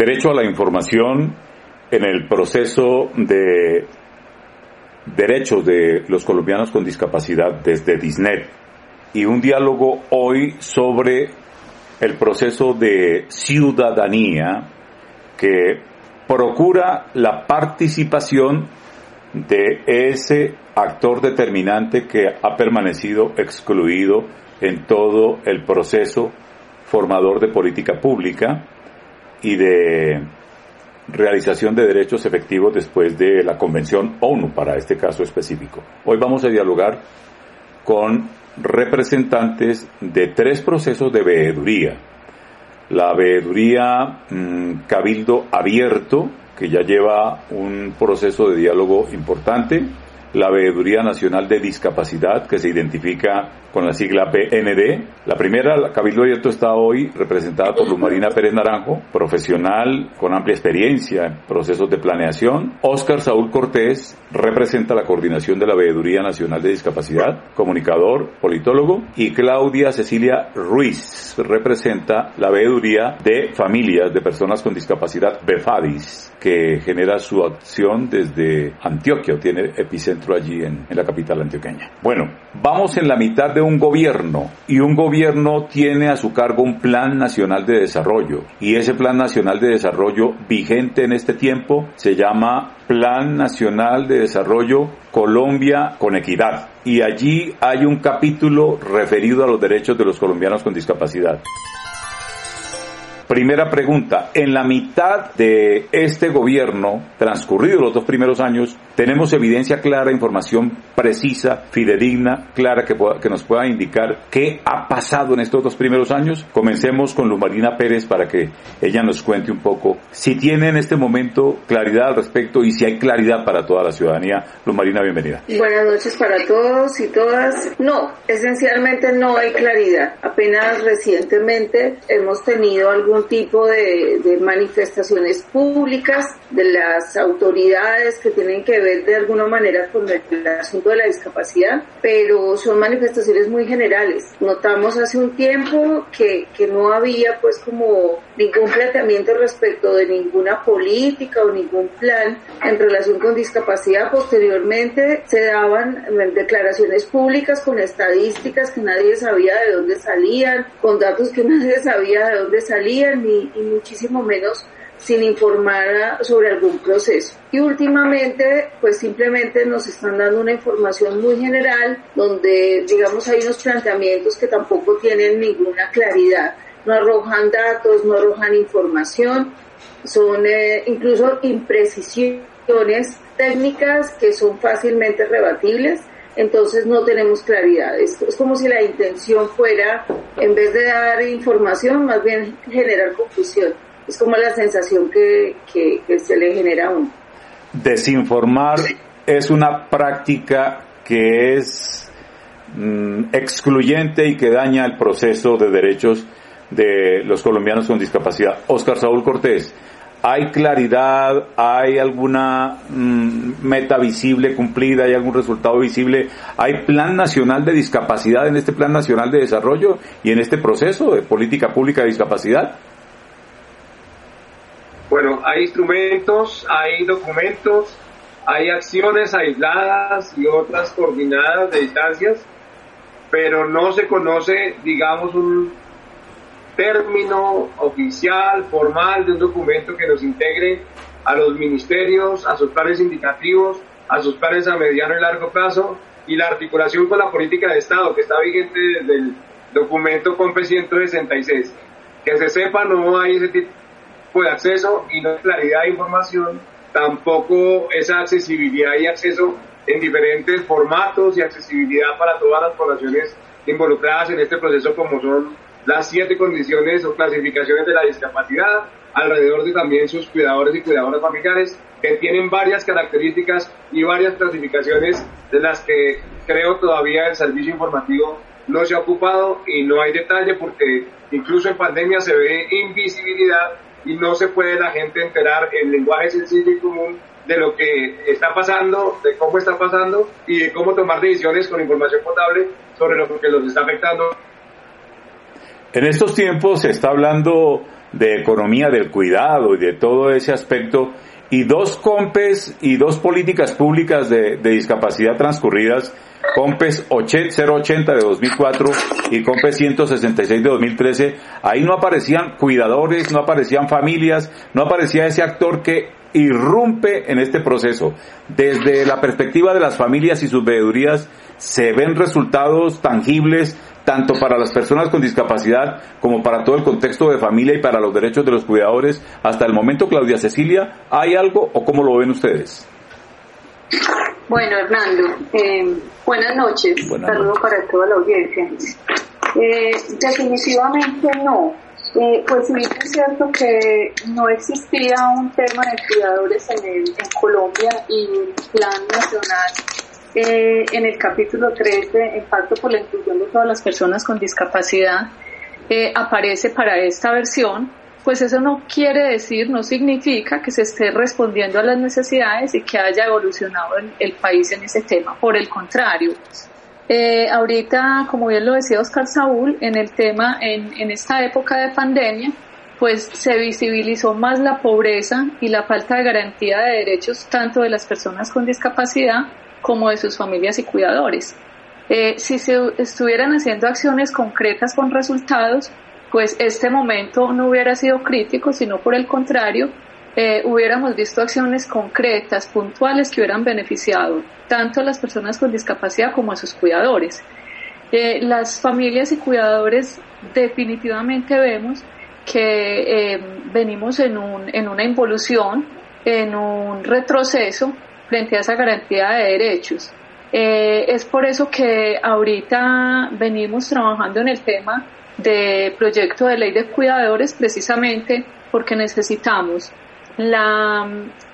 derecho a la información en el proceso de derechos de los colombianos con discapacidad desde Disnet y un diálogo hoy sobre el proceso de ciudadanía que procura la participación de ese actor determinante que ha permanecido excluido en todo el proceso formador de política pública y de realización de derechos efectivos después de la Convención ONU para este caso específico. Hoy vamos a dialogar con representantes de tres procesos de veeduría. La veeduría mm, Cabildo Abierto, que ya lleva un proceso de diálogo importante, la Veeduría Nacional de Discapacidad, que se identifica con la sigla PND. La primera, la Cabildo Abierto, está hoy representada por Luz Marina Pérez Naranjo, profesional con amplia experiencia en procesos de planeación. Óscar Saúl Cortés representa la coordinación de la Veeduría Nacional de Discapacidad, comunicador, politólogo. Y Claudia Cecilia Ruiz representa la Veeduría de Familias de Personas con Discapacidad, BEFADIS, que genera su acción desde Antioquia, tiene epicentro allí en, la capital antioqueña. Bueno, vamos en la mitad de un gobierno y un gobierno tiene a su cargo un plan nacional de desarrollo y ese plan nacional de desarrollo vigente en este tiempo se llama Plan Nacional de Desarrollo Colombia con Equidad y allí hay un capítulo referido a los derechos de los colombianos con discapacidad. Primera pregunta, en la mitad de este gobierno, transcurridos los dos primeros años, tenemos evidencia clara, información precisa, fidedigna, clara que, que nos pueda indicar qué ha pasado en estos dos primeros años. Comencemos con Luz Marina Pérez para que ella nos cuente un poco si tiene en este momento claridad al respecto y si hay claridad para toda la ciudadanía. Luz Marina, bienvenida. Buenas noches para todos y todas. No, esencialmente no hay claridad. Apenas recientemente hemos tenido algún tipo de, manifestaciones públicas de las autoridades que tienen que ver de alguna manera con el, asunto de la discapacidad, pero son manifestaciones muy generales. Notamos hace un tiempo que, que no había pues como ningún planteamiento respecto de ninguna política o ningún plan en relación con discapacidad. Posteriormente se daban declaraciones públicas con estadísticas que nadie sabía de dónde salían, con datos que nadie sabía de dónde salían y, muchísimo menos sin informar sobre algún proceso. Y últimamente, pues simplemente nos están dando una información muy general donde, digamos, hay unos planteamientos que tampoco tienen ninguna claridad. No arrojan datos, no arrojan información, son eh, incluso imprecisiones técnicas que son fácilmente rebatibles entonces no tenemos claridad. Es, es, como si la intención fuera, en vez de dar información, más bien generar confusión. Es como la sensación que, que, se le genera a uno. Desinformar es una práctica que es mm, excluyente y que daña el proceso de derechos de los colombianos con discapacidad. Oscar Saúl Cortés, ¿Hay claridad? ¿Hay alguna mm, meta visible cumplida? ¿Hay algún resultado visible? ¿Hay plan nacional de discapacidad en este plan nacional de desarrollo y en este proceso de política pública de discapacidad? Bueno, hay instrumentos, hay documentos, hay acciones aisladas y otras coordinadas de distancias, pero no se conoce, digamos, un término oficial, formal de un documento que nos integre a los ministerios, a sus planes indicativos, a sus planes a mediano y largo plazo y la articulación con la política de Estado que está vigente desde el documento COMPE 166. Que se sepa, no hay ese tipo de acceso y no hay claridad de información, tampoco esa accesibilidad y acceso en diferentes formatos y accesibilidad para todas las poblaciones involucradas en este proceso como son las siete condiciones o clasificaciones de la discapacidad, alrededor de también sus cuidadores y cuidadoras familiares, que tienen varias características y varias clasificaciones de las que creo todavía el servicio informativo no se ha ocupado y no hay detalle porque incluso en pandemia se ve invisibilidad y no se puede la gente enterar en lenguaje sencillo y común de lo que está pasando, de cómo está pasando y de cómo tomar decisiones con información potable sobre lo que los está afectando en estos tiempos se está hablando de economía del cuidado y de todo ese aspecto, y dos COMPES y dos políticas públicas de, discapacidad transcurridas, COMPES 080 de 2004 y COMPES 166 de 2013, ahí no aparecían cuidadores, no aparecían familias, no aparecía ese actor que irrumpe en este proceso. Desde la perspectiva de las familias y sus veedurías, se ven resultados tangibles tanto para las personas con discapacidad como para todo el contexto de familia y para los derechos de los cuidadores. Hasta el momento, Claudia Cecilia, ¿hay algo o cómo lo ven ustedes? Bueno, Hernando, eh, buenas noches. Saludos para toda la audiencia. Eh, definitivamente no. Eh, pues sí, es cierto que no existía un tema de cuidadores en, el, en Colombia y un plan nacional eh, en el capítulo 13, el pacto por la inclusión de todas las personas con discapacidad, eh, aparece para esta versión, pues eso no quiere decir, no significa que se esté respondiendo a las necesidades y que haya evolucionado el, país en ese tema. Por el contrario, eh, ahorita, como bien lo decía Oscar Saúl, en el tema, en, en esta época de pandemia, pues se visibilizó más la pobreza y la falta de garantía de derechos tanto de las personas con discapacidad como de sus familias y cuidadores. Eh, si se estuvieran haciendo acciones concretas con resultados, pues este momento no hubiera sido crítico, sino por el contrario, eh, hubiéramos visto acciones concretas, puntuales, que hubieran beneficiado tanto a las personas con discapacidad como a sus cuidadores. Eh, las familias y cuidadores definitivamente vemos que venimos en, un, en una involución, en un retroceso frente a esa garantía de derechos. Eh, es por eso que ahorita venimos trabajando en el tema de proyecto de ley de cuidadores precisamente porque necesitamos la,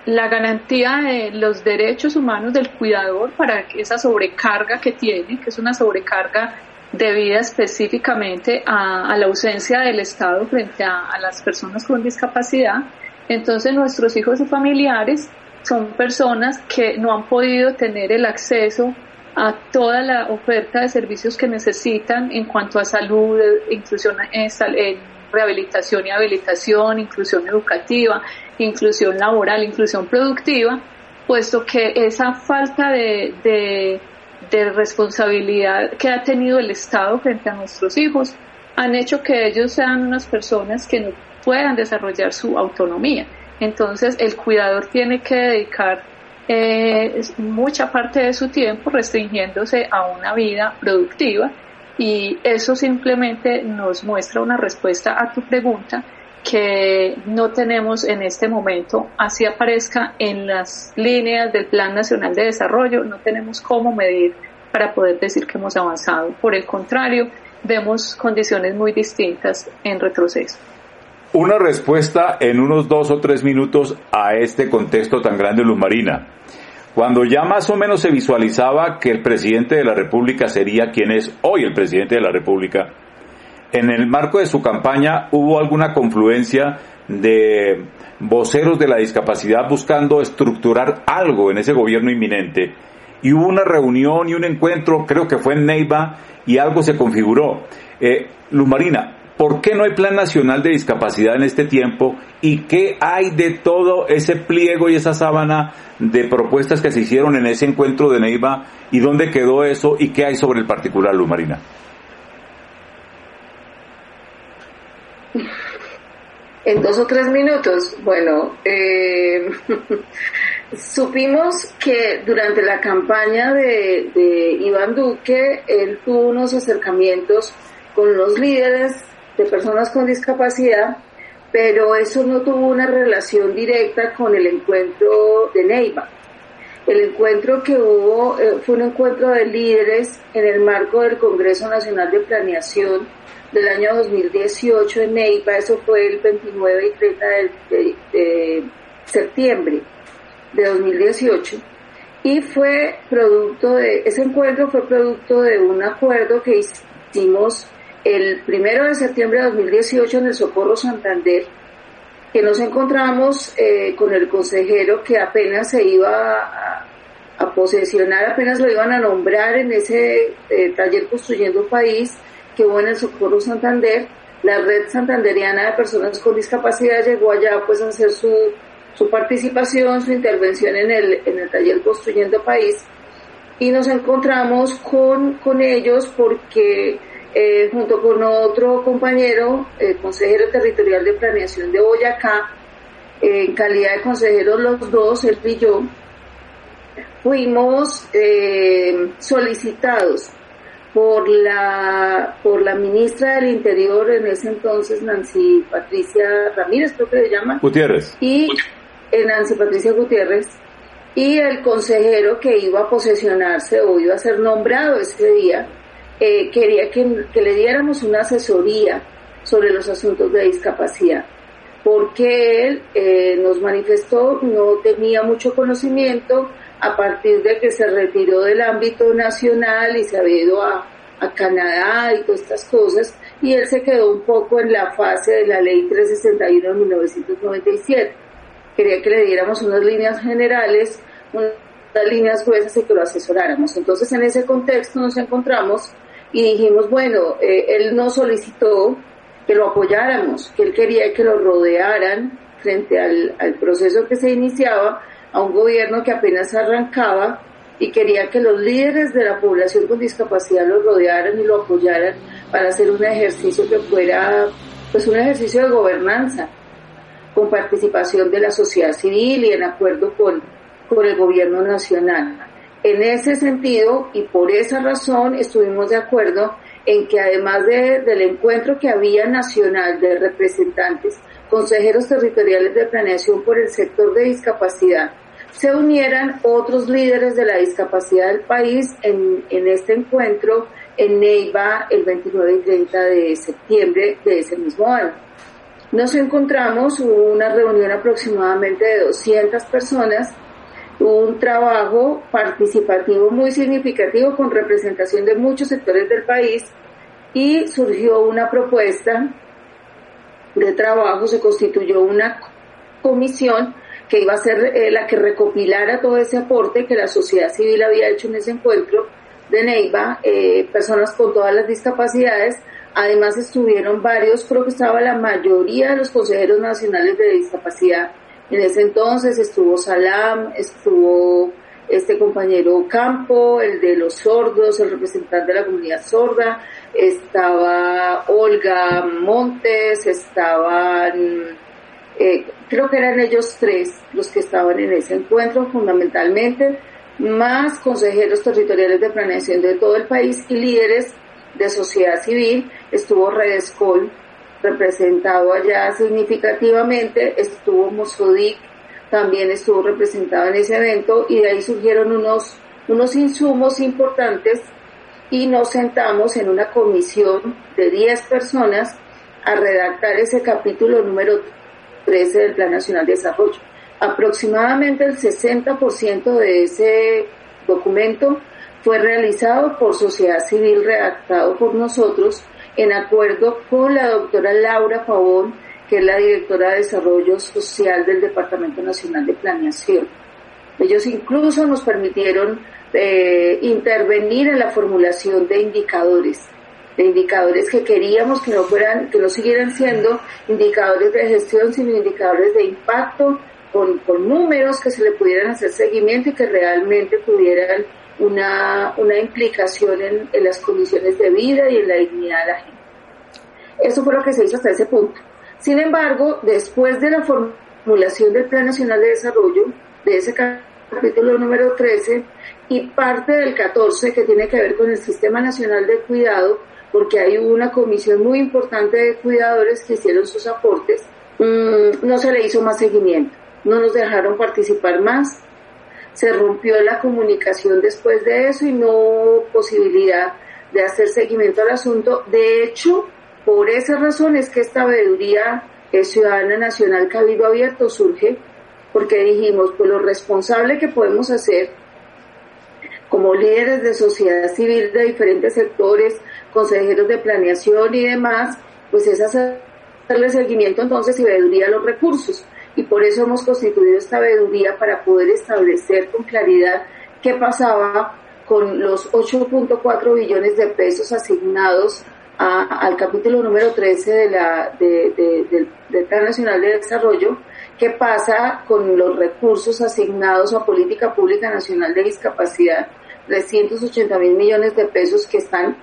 la garantía de los derechos humanos del cuidador para que esa sobrecarga que tiene, que es una sobrecarga debida específicamente a, a la ausencia del Estado frente a, a las personas con discapacidad, entonces nuestros hijos y familiares son personas que no han podido tener el acceso a toda la oferta de servicios que necesitan en cuanto a salud, inclusión en, rehabilitación y habilitación, inclusión educativa, inclusión laboral, inclusión productiva, puesto que esa falta de, de, responsabilidad que ha tenido el Estado frente a nuestros hijos han hecho que ellos sean unas personas que no puedan desarrollar su autonomía. Entonces el cuidador tiene que dedicar eh, mucha parte de su tiempo restringiéndose a una vida productiva y eso simplemente nos muestra una respuesta a tu pregunta que no tenemos en este momento, así aparezca en las líneas del Plan Nacional de Desarrollo, no tenemos cómo medir para poder decir que hemos avanzado. Por el contrario, vemos condiciones muy distintas en retroceso una respuesta en unos dos o tres minutos a este contexto tan grande, Luz Marina. Cuando ya más o menos se visualizaba que el presidente de la República sería quien es hoy el presidente de la República, en el marco de su campaña hubo alguna confluencia de voceros de la discapacidad buscando estructurar algo en ese gobierno inminente. Y hubo una reunión y un encuentro, creo que fue en Neiva, y algo se configuró. Eh, Luz Marina, ¿Por qué no hay plan nacional de discapacidad en este tiempo? ¿Y qué hay de todo ese pliego y esa sábana de propuestas que se hicieron en ese encuentro de Neiva? ¿Y dónde quedó eso? ¿Y qué hay sobre el particular, Luz Marina? En dos o tres minutos. Bueno, eh, supimos que durante la campaña de, de Iván Duque, él tuvo unos acercamientos con los líderes de personas con discapacidad, pero eso no tuvo una relación directa con el encuentro de Neiva. El encuentro que hubo eh, fue un encuentro de líderes en el marco del Congreso Nacional de Planeación del año 2018 en Neiva, eso fue el 29 y 30 de, de septiembre de 2018 y fue producto de, ese encuentro fue producto de un acuerdo que hicimos el primero de septiembre de 2018 en el Socorro Santander, que nos encontramos eh, con el consejero que apenas se iba a, posesionar, apenas lo iban a nombrar en ese eh, taller Construyendo País que hubo en el Socorro Santander, la Red Santanderiana de Personas con Discapacidad llegó allá pues a hacer su, su participación, su intervención en el, en el taller Construyendo País. Y nos encontramos con, con ellos porque eh, junto con otro compañero, el consejero territorial de planeación de Boyacá, en calidad de consejeros los dos, él y yo, fuimos eh, solicitados por la por la ministra del Interior en ese entonces Nancy Patricia Ramírez creo que se llama. Gutiérrez. Y eh, Nancy Patricia Gutiérrez y el consejero que iba a posesionarse o iba a ser nombrado ese día eh, quería que, que, le diéramos una asesoría sobre los asuntos de discapacidad porque él eh, nos manifestó no tenía mucho conocimiento a partir de que se retiró del ámbito nacional y se había ido a, Canadá y todas estas cosas, y él se quedó un poco en la fase de la ley 361 de 1997. Quería que le diéramos unas líneas generales, unas líneas gruesas y que lo asesoráramos. Entonces en ese contexto nos encontramos y dijimos, bueno, eh, él nos solicitó que lo apoyáramos, que él quería que lo rodearan frente al, al proceso que se iniciaba, a un gobierno que apenas arrancaba y quería que los líderes de la población con discapacidad lo rodearan y lo apoyaran para hacer un ejercicio que fuera pues un ejercicio de gobernanza con participación de la sociedad civil y en acuerdo con, con el gobierno nacional. En ese sentido y por esa razón estuvimos de acuerdo en que además de, del encuentro que había nacional de representantes, consejeros territoriales de planeación por el sector de discapacidad, se unieran otros líderes de la discapacidad del país en, en este encuentro en Neiva el 29 y 30 de septiembre de ese mismo año. Nos encontramos, hubo una reunión aproximadamente de 200 personas, un trabajo participativo muy significativo con representación de muchos sectores del país y surgió una propuesta de trabajo, se constituyó una comisión que iba a ser eh, la que recopilara todo ese aporte que la sociedad civil había hecho en ese encuentro de Neiva, eh, personas con todas las discapacidades. Además estuvieron varios, creo que estaba la mayoría de los consejeros nacionales de discapacidad. En ese entonces estuvo Salam, estuvo este compañero Campo, el de los sordos, el representante de la comunidad sorda, estaba Olga Montes, estaban eh, creo que eran ellos tres los que estaban en ese encuentro fundamentalmente, más consejeros territoriales de planeación de todo el país y líderes de sociedad civil. Estuvo Redescol representado allá significativamente, estuvo Mosodic también estuvo representado en ese evento y de ahí surgieron unos, unos insumos importantes y nos sentamos en una comisión de 10 personas a redactar ese capítulo número 13 del Plan Nacional de Desarrollo. Aproximadamente el 60% de ese documento fue realizado por sociedad civil, redactado por nosotros, en acuerdo con la doctora Laura Pavón, que es la directora de Desarrollo Social del Departamento Nacional de Planeación. Ellos incluso nos permitieron eh, intervenir en la formulación de indicadores de indicadores que queríamos que no fueran, que no siguieran siendo indicadores de gestión, sino indicadores de impacto con, con números que se le pudieran hacer seguimiento y que realmente tuvieran una, una implicación en, en las condiciones de vida y en la dignidad de la gente. Eso fue lo que se hizo hasta ese punto. Sin embargo, después de la formulación del Plan Nacional de Desarrollo, de ese capítulo número 13, y parte del 14 que tiene que ver con el Sistema Nacional de Cuidado, porque hay una comisión muy importante de cuidadores que hicieron sus aportes, mm, no se le hizo más seguimiento, no nos dejaron participar más, se rompió la comunicación después de eso y no hubo posibilidad de hacer seguimiento al asunto. De hecho, por esa razón es que esta veeduría ciudadana nacional Cabildo Abierto surge, porque dijimos, pues lo responsable que podemos hacer como líderes de sociedad civil de diferentes sectores, consejeros de planeación y demás, pues es hacerle seguimiento entonces y veeduría los recursos. Y por eso hemos constituido esta veeduría para poder establecer con claridad qué pasaba con los 8.4 billones de pesos asignados al capítulo número 13 de la, del Plan Nacional de Desarrollo, qué pasa con los recursos asignados a Política Pública Nacional de Discapacidad, 380 mil millones de pesos que están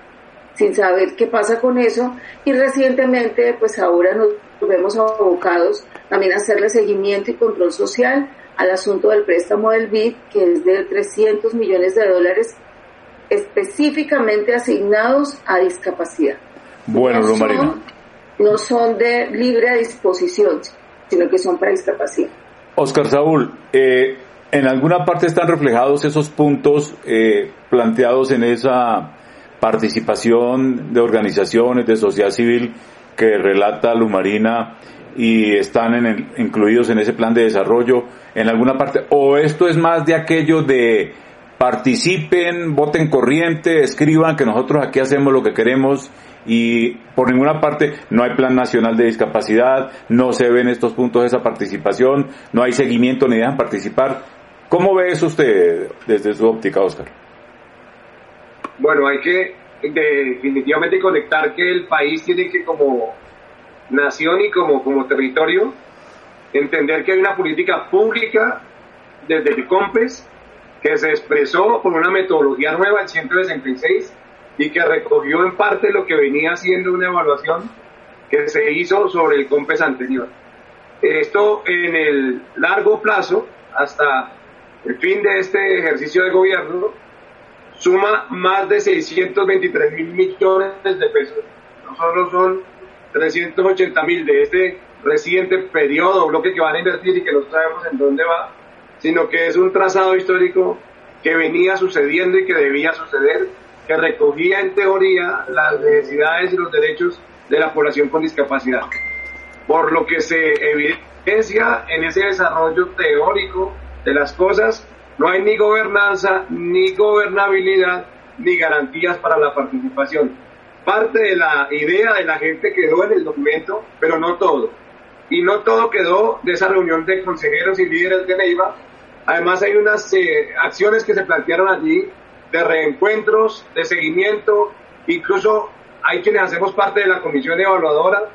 sin saber qué pasa con eso. Y recientemente pues ahora nos vemos abocados también a hacerle seguimiento y control social al asunto del préstamo del BID que es de 300 millones de dólares específicamente asignados a discapacidad. Bueno, no no son de libre disposición, sino que son para discapacidad. Oscar Saúl, eh, en alguna parte están reflejados esos puntos eh, planteados en esa participación de organizaciones de sociedad civil que relata Lumarina y están en incluidos en ese plan de desarrollo en alguna parte o esto es más de aquello de participen, voten corriente, escriban que nosotros aquí hacemos lo que queremos y por ninguna parte no hay plan nacional de discapacidad, no se ven estos puntos de esa participación, no hay seguimiento ni dejan participar. ¿Cómo ve eso usted desde su óptica, Oscar? Bueno, hay que definitivamente conectar que el país tiene que como nación y como, como territorio entender que hay una política pública desde el COMPES que se expresó por una metodología nueva, el 166, y que recogió en parte lo que venía siendo una evaluación que se hizo sobre el COMPES anterior. Esto en el largo plazo, hasta el fin de este ejercicio de gobierno, suma más de 623 mil millones de pesos. No solo son 380 mil de este reciente periodo, bloque que van a invertir y que no sabemos en dónde va, sino que es un trazado histórico que venía sucediendo y que debía suceder que recogía en teoría las necesidades y los derechos de la población con discapacidad. Por lo que se evidencia en ese desarrollo teórico de las cosas, no hay ni gobernanza, ni gobernabilidad, ni garantías para la participación. Parte de la idea de la gente quedó en el documento, pero no todo. Y no todo quedó de esa reunión de consejeros y líderes de Neiva. Además hay unas eh, acciones que se plantearon allí de reencuentros, de seguimiento, incluso hay quienes hacemos parte de la comisión evaluadora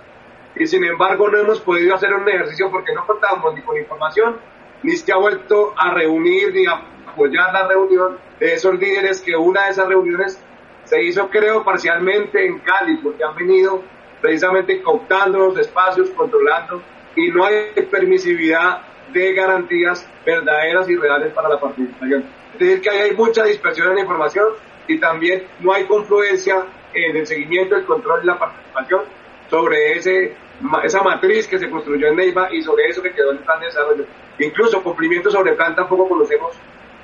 y sin embargo no hemos podido hacer un ejercicio porque no contábamos ni con información, ni se ha vuelto a reunir ni a apoyar la reunión de esos líderes que una de esas reuniones se hizo creo parcialmente en Cali porque han venido precisamente cooptando los espacios, controlando y no hay permisividad de garantías verdaderas y reales para la participación. Es decir, que hay mucha dispersión en la información y también no hay confluencia en el seguimiento, el control y la participación sobre ese, esa matriz que se construyó en Neiva y sobre eso que quedó en el plan de desarrollo. Incluso cumplimiento sobre plan tampoco conocemos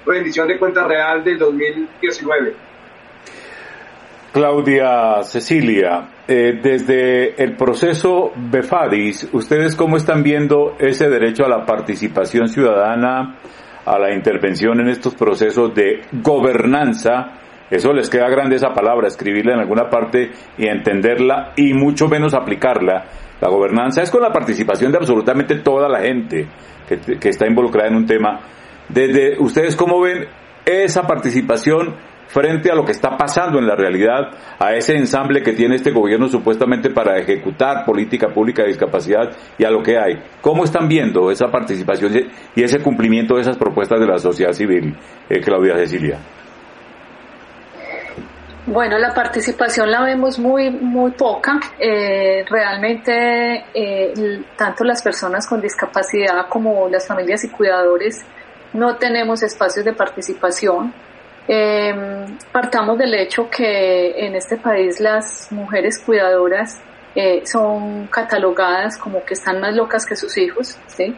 rendición de cuenta real del 2019. Claudia Cecilia, eh, desde el proceso BEFADIS, ¿ustedes cómo están viendo ese derecho a la participación ciudadana a la intervención en estos procesos de gobernanza, eso les queda grande esa palabra, escribirla en alguna parte y entenderla y mucho menos aplicarla. La gobernanza es con la participación de absolutamente toda la gente que, está involucrada en un tema. Desde ustedes cómo ven esa participación frente a lo que está pasando en la realidad, a ese ensamble que tiene este gobierno supuestamente para ejecutar política pública de discapacidad y a lo que hay. ¿Cómo están viendo esa participación y ese cumplimiento de esas propuestas de la sociedad civil, eh, Claudia Cecilia? Bueno, la participación la vemos muy, muy poca. Eh, realmente, eh, tanto las personas con discapacidad como las familias y cuidadores no tenemos espacios de participación. Eh, partamos del hecho que en este país las mujeres cuidadoras eh, son catalogadas como que están más locas que sus hijos, ¿sí?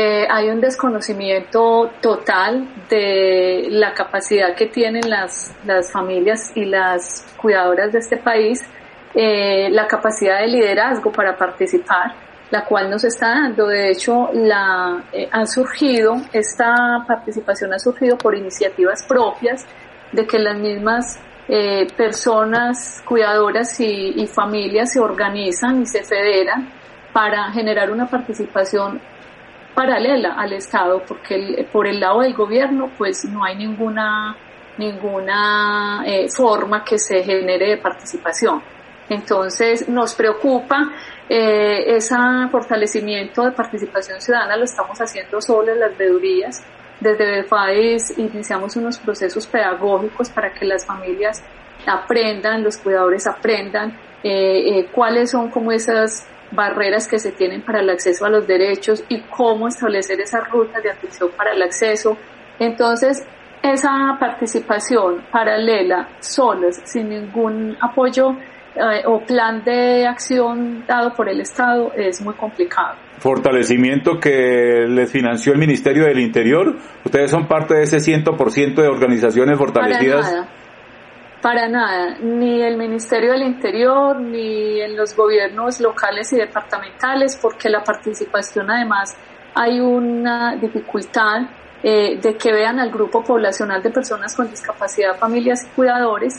Eh, hay un desconocimiento total de la capacidad que tienen las, las familias y las cuidadoras de este país, eh, la capacidad de liderazgo para participar la cual nos está dando. De hecho, la, eh, ha surgido, esta participación ha surgido por iniciativas propias de que las mismas personas cuidadoras y, familias se organizan y se federan para generar una participación paralela al Estado, porque por el lado del gobierno pues no hay ninguna, ninguna eh, forma que se genere de participación. Entonces nos preocupa eh, ese fortalecimiento de participación ciudadana, lo estamos haciendo solo en las veedurías. Desde BEFAES iniciamos unos procesos pedagógicos para que las familias aprendan, los cuidadores aprendan eh, eh, cuáles son como esas barreras que se tienen para el acceso a los derechos y cómo establecer esas rutas de atención para el acceso. Entonces, esa participación paralela, solas, sin ningún apoyo eh, o plan de acción dado por el Estado, es muy complicado. Fortalecimiento que les financió el Ministerio del Interior. ¿Ustedes son parte de ese 100% de organizaciones fortalecidas? Para nada, ni el Ministerio del Interior, ni en los gobiernos locales y departamentales, porque la participación además hay una dificultad eh, de que vean al grupo poblacional de personas con discapacidad, familias y cuidadores,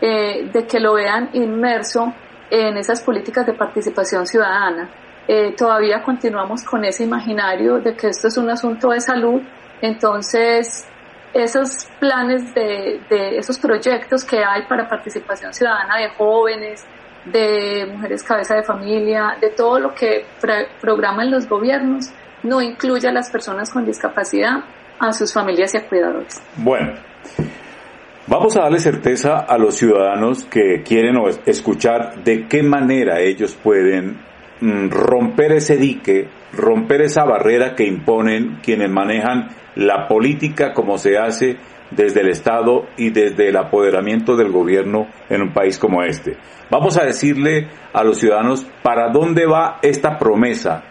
eh, de que lo vean inmerso en esas políticas de participación ciudadana. Eh, todavía continuamos con ese imaginario de que esto es un asunto de salud, entonces esos planes de, esos proyectos que hay para participación ciudadana de jóvenes, de mujeres cabeza de familia, de todo lo que programan los gobiernos, no incluye a las personas con discapacidad, a sus familias y a cuidadores. Bueno, vamos a darle certeza a los ciudadanos que quieren escuchar de qué manera ellos pueden mm, romper ese dique, romper esa barrera que imponen quienes manejan la política como se hace desde el Estado y desde el apoderamiento del gobierno en un país como este. Vamos a decirle a los ciudadanos para dónde va esta promesa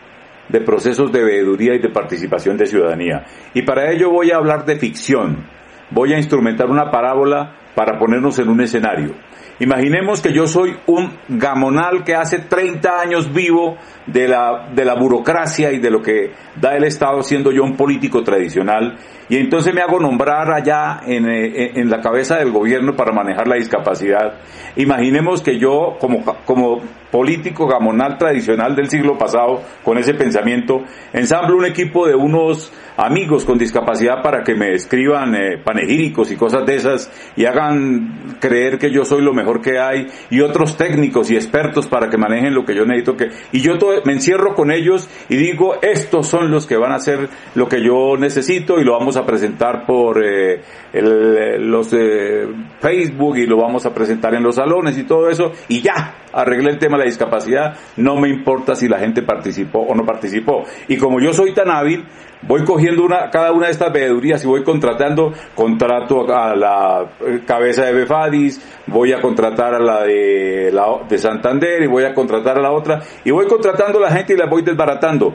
de procesos de veeduría y de participación de ciudadanía. Y para ello voy a hablar de ficción. Voy a instrumentar una parábola para ponernos en un escenario. Imaginemos que yo soy un gamonal que hace 30 años vivo de la, de la burocracia y de lo que da el Estado siendo yo un político tradicional y entonces me hago nombrar allá en, eh, en, la cabeza del gobierno para manejar la discapacidad. Imaginemos que yo como, como político gamonal tradicional del siglo pasado, con ese pensamiento, ensamblo un equipo de unos amigos con discapacidad para que me escriban eh, panegíricos y cosas de esas y hagan creer que yo soy lo mejor que hay y otros técnicos y expertos para que manejen lo que yo necesito que y yo me encierro con ellos y digo estos son los que van a hacer lo que yo necesito y lo vamos a presentar por eh, los eh, Facebook y lo vamos a presentar en los salones y todo eso y ya arreglé el tema la discapacidad no me importa si la gente participó o no participó y como yo soy tan hábil voy cogiendo una, cada una de estas veedurías y voy contratando, contrato a la eh, cabeza de Befadis, voy a contratar a la de, la de Santander y voy a contratar a la otra y voy contratando a la gente y la voy desbaratando.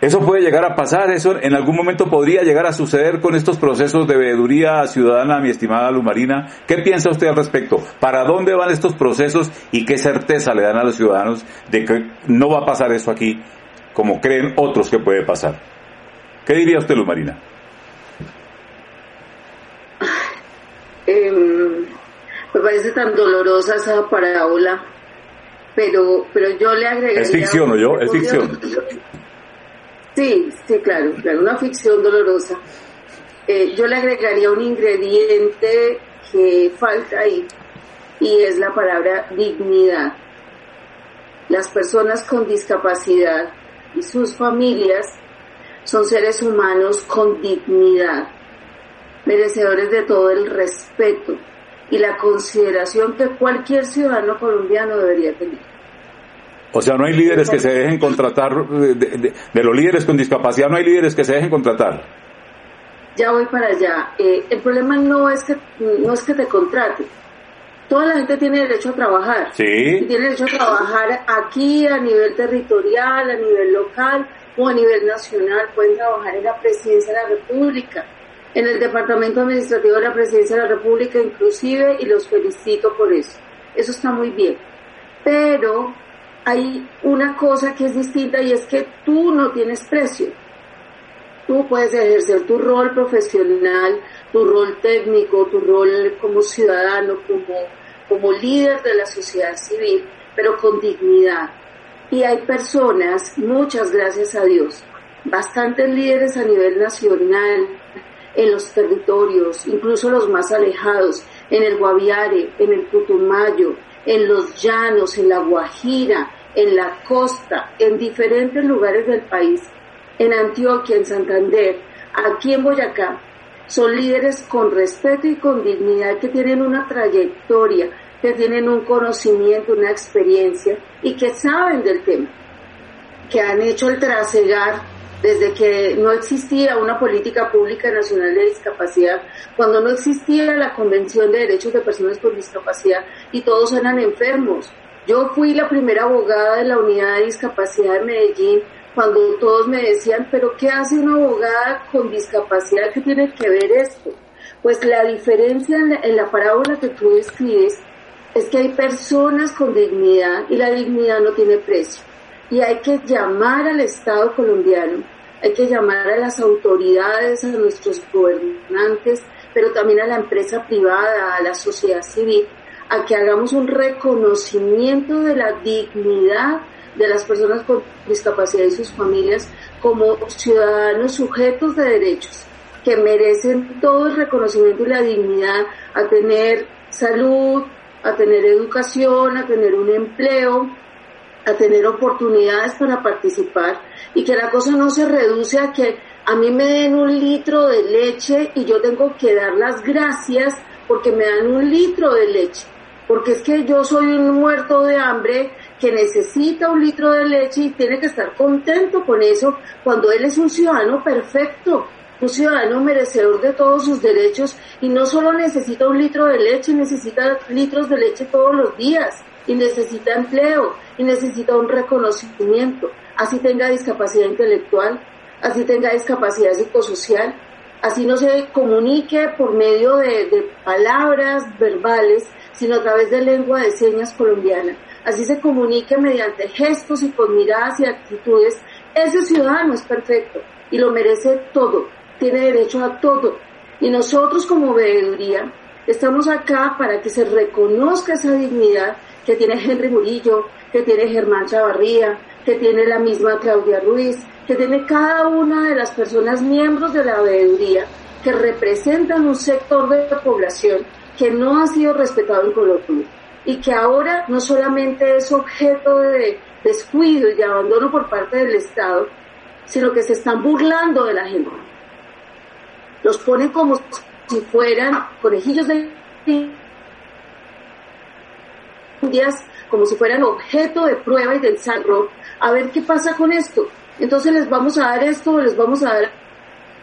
Eso puede llegar a pasar, eso en algún momento podría llegar a suceder con estos procesos de veeduría ciudadana, mi estimada Lumarina. ¿Qué piensa usted al respecto? ¿Para dónde van estos procesos y qué certeza le dan a los ciudadanos de que no va a pasar eso aquí como creen otros que puede pasar? ¿Qué diría usted, Luz Marina? Em, me parece tan dolorosa esa parábola, pero, pero yo le agregaría... Es ficción, ¿o yo? Es ficción. Sí, sí, claro, claro, una ficción dolorosa. Eh, yo le agregaría un ingrediente que falta ahí, y es la palabra dignidad. Las personas con discapacidad y sus familias son seres humanos con dignidad, merecedores de todo el respeto y la consideración que cualquier ciudadano colombiano debería tener. O sea, no hay líderes que se dejen contratar, de, los líderes con discapacidad no hay líderes que se dejen contratar. Ya voy para allá. Eh, el problema no es que no es que te contrate. Toda la gente tiene derecho a trabajar. Sí. Y tiene derecho a trabajar aquí a nivel territorial, a nivel local, o a nivel nacional pueden trabajar en la presidencia de la República, en el Departamento Administrativo de la Presidencia de la República inclusive, y los felicito por eso. Eso está muy bien. Pero hay una cosa que es distinta y es que tú no tienes precio. Tú puedes ejercer tu rol profesional, tu rol técnico, tu rol como ciudadano, como, como líder de la sociedad civil, pero con dignidad y hay personas, muchas gracias a Dios, bastantes líderes a nivel nacional, en los territorios, incluso los más alejados, en el Guaviare, en el Putumayo, en los llanos, en la Guajira, en la costa, en diferentes lugares del país, en Antioquia, en Santander, aquí en Boyacá, son líderes con respeto y con dignidad que tienen una trayectoria, que tienen un conocimiento, una experiencia y que saben del tema, que han hecho el trasegar desde que no existía una política pública nacional de discapacidad, cuando no existía la Convención de Derechos de Personas con Discapacidad y todos eran enfermos. Yo fui la primera abogada de la unidad de discapacidad de Medellín cuando todos me decían, pero ¿qué hace una abogada con discapacidad? ¿Qué tiene que ver esto? Pues la diferencia en la, en la parábola que tú describes es que hay personas con dignidad y la dignidad no tiene precio. Y hay que llamar al Estado colombiano hay que llamar a las autoridades, a nuestros gobernantes, pero también a la empresa privada, a la sociedad civil, a que hagamos un reconocimiento de la dignidad de las personas con discapacidad y sus familias como ciudadanos sujetos de derechos que merecen todo el reconocimiento y la dignidad a tener salud, a tener educación, a tener un empleo, a tener oportunidades para participar y que la cosa no se reduce a que a mí me den un litro de leche y yo tengo que dar las gracias porque me dan un litro de leche. Porque es que yo soy un muerto de hambre que necesita un litro de leche y tiene que estar contento con eso cuando él es un ciudadano perfecto, un ciudadano merecedor de todos sus derechos y no solo necesita un litro de leche, necesita litros de leche todos los días y necesita empleo y necesita un reconocimiento, así tenga discapacidad intelectual, así tenga discapacidad psicosocial, así no se comunique por medio de, palabras verbales, sino a través de lengua de señas colombiana, así se comunique mediante gestos y con miradas y actitudes, ese ciudadano es perfecto y lo merece todo, tiene derecho a todo. Y nosotros como veeduría estamos acá para que se reconozca esa dignidad que tiene Henry Murillo, que tiene Germán Chavarría, que tiene la misma Claudia Ruiz, que tiene cada una de las personas miembros de la veeduría que representan un sector de la población que no ha sido respetado en Colombia y que ahora no solamente es objeto de descuido y de abandono por parte del Estado, sino que se están burlando de la gente. Los ponen como si fueran conejillos de como si fueran objeto de prueba y del sangro, a ver qué pasa con esto. Entonces les vamos a dar esto, les vamos a dar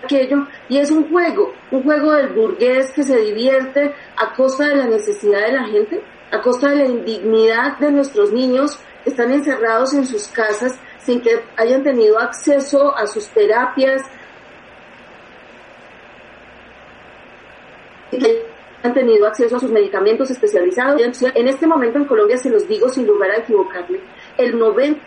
aquello, y es un juego, un juego del burgués que se divierte a costa de la necesidad de la gente, a costa de la indignidad de nuestros niños que están encerrados en sus casas sin que hayan tenido acceso a sus terapias, han tenido acceso a sus medicamentos especializados. En este momento en Colombia, se los digo sin lugar a equivocarme, el 90%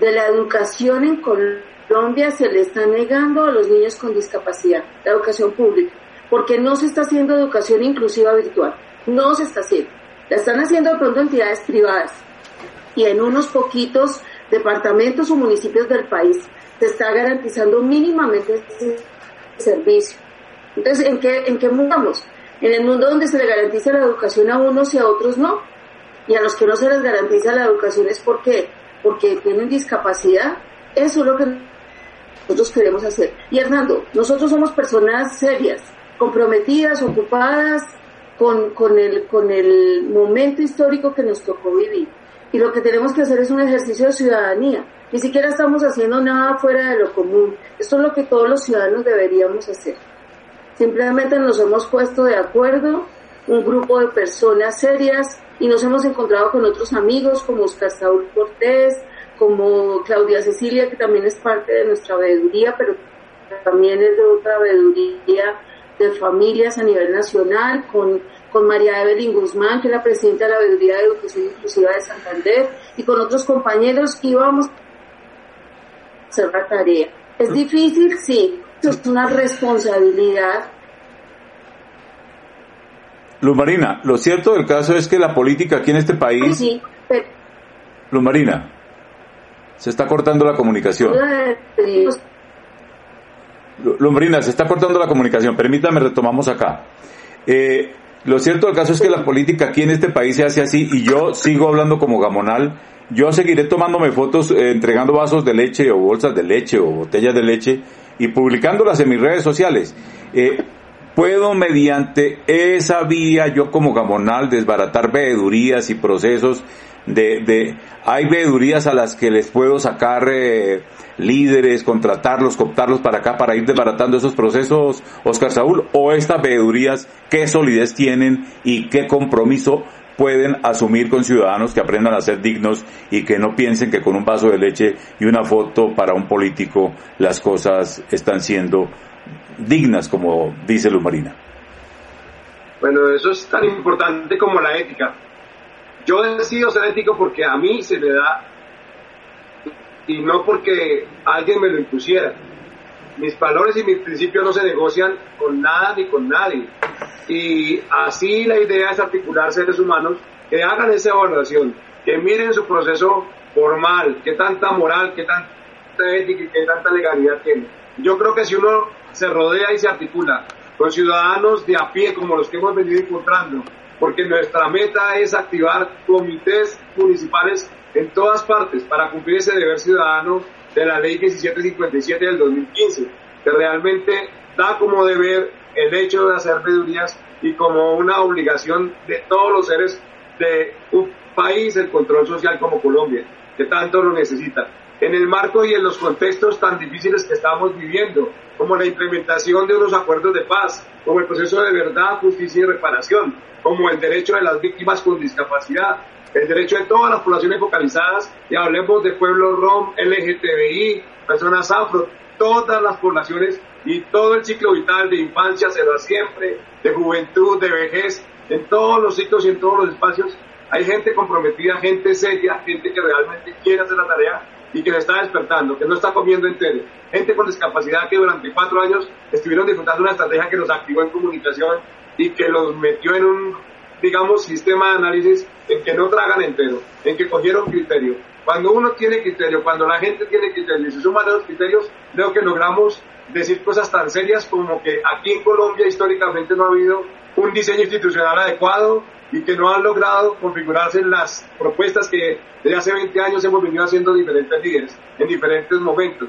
de la educación en Colombia se le está negando a los niños con discapacidad, la educación pública, porque no se está haciendo educación inclusiva virtual, no se está haciendo. La están haciendo de pronto entidades privadas y en unos poquitos departamentos o municipios del país se está garantizando mínimamente ese servicio entonces, ¿en qué, en qué mudamos? En el mundo donde se le garantiza la educación a unos y a otros no. Y a los que no se les garantiza la educación es porque, porque tienen discapacidad. Eso es lo que nosotros queremos hacer. Y Hernando, nosotros somos personas serias, comprometidas, ocupadas con, con, el, con el momento histórico que nos tocó vivir. Y lo que tenemos que hacer es un ejercicio de ciudadanía. Ni siquiera estamos haciendo nada fuera de lo común. Esto es lo que todos los ciudadanos deberíamos hacer. Simplemente nos hemos puesto de acuerdo, un grupo de personas serias, y nos hemos encontrado con otros amigos como Oscar Saúl Cortés, como Claudia Cecilia, que también es parte de nuestra veeduría, pero también es de otra veeduría de familias a nivel nacional, con, con María Evelyn Guzmán, que es la presidenta de la veeduría de educación inclusiva de Santander, y con otros compañeros que íbamos a hacer la tarea. Es difícil, sí, es una responsabilidad. Luz Marina, lo cierto del caso es que la política aquí en este país... Sí, Luz Marina, se está cortando la comunicación. Luz Marina, se está cortando la comunicación. Permítame, retomamos acá. Eh, Lo cierto del caso es que la política aquí en este país se hace así y yo sigo hablando como gamonal. Yo seguiré tomándome fotos, eh, entregando vasos de leche o bolsas de leche o botellas de leche y publicándolas en mis redes sociales. Eh, puedo mediante esa vía yo como gamonal desbaratar veedurías y procesos de, de hay veedurías a las que les puedo sacar eh, líderes, contratarlos, cooptarlos para acá para ir desbaratando esos procesos, Oscar Saúl, o estas veedurías, qué solidez tienen y qué compromiso pueden asumir con ciudadanos que aprendan a ser dignos y que no piensen que con un vaso de leche y una foto para un político las cosas están siendo dignas, como dice Luz Marina. Bueno, eso es tan importante como la ética. Yo decido ser ético porque a mí se me da y no porque alguien me lo impusiera. Mis valores y mis principios no se negocian con nada ni con nadie. Y así la idea es articular seres humanos que hagan esa evaluación, que miren su proceso formal, qué tanta moral, qué tanta ética y qué tanta legalidad tiene. Yo creo que si uno se rodea y se articula con ciudadanos de a pie como los que hemos venido encontrando, porque nuestra meta es activar comités municipales en todas partes para cumplir ese deber ciudadano de la ley 1757 del 2015, que realmente da como deber el hecho de hacer veedurías y como una obligación de todos los seres de un país el control social como Colombia, que tanto lo necesita. En el marco y en los contextos tan difíciles que estamos viviendo, como la implementación de unos acuerdos de paz, como el proceso de verdad, justicia y reparación, como el derecho de las víctimas con discapacidad, el derecho de todas las poblaciones focalizadas, y hablemos de pueblos ROM, LGTBI, personas afro, todas las poblaciones y todo el ciclo vital de infancia, se da siempre, de juventud, de vejez, en todos los ciclos y en todos los espacios, hay gente comprometida, gente seria, gente que realmente quiere hacer la tarea y que se está despertando, que no está comiendo entero. Gente con discapacidad que durante cuatro años estuvieron disfrutando una estrategia que los activó en comunicación y que los metió en un, digamos, sistema de análisis en que no tragan entero, en que cogieron criterio. Cuando uno tiene criterio, cuando la gente tiene criterio y se suman los criterios, creo que logramos decir cosas tan serias como que aquí en Colombia históricamente no ha habido un diseño institucional adecuado y que no han logrado configurarse las propuestas que desde hace 20 años hemos venido haciendo diferentes líderes en diferentes momentos.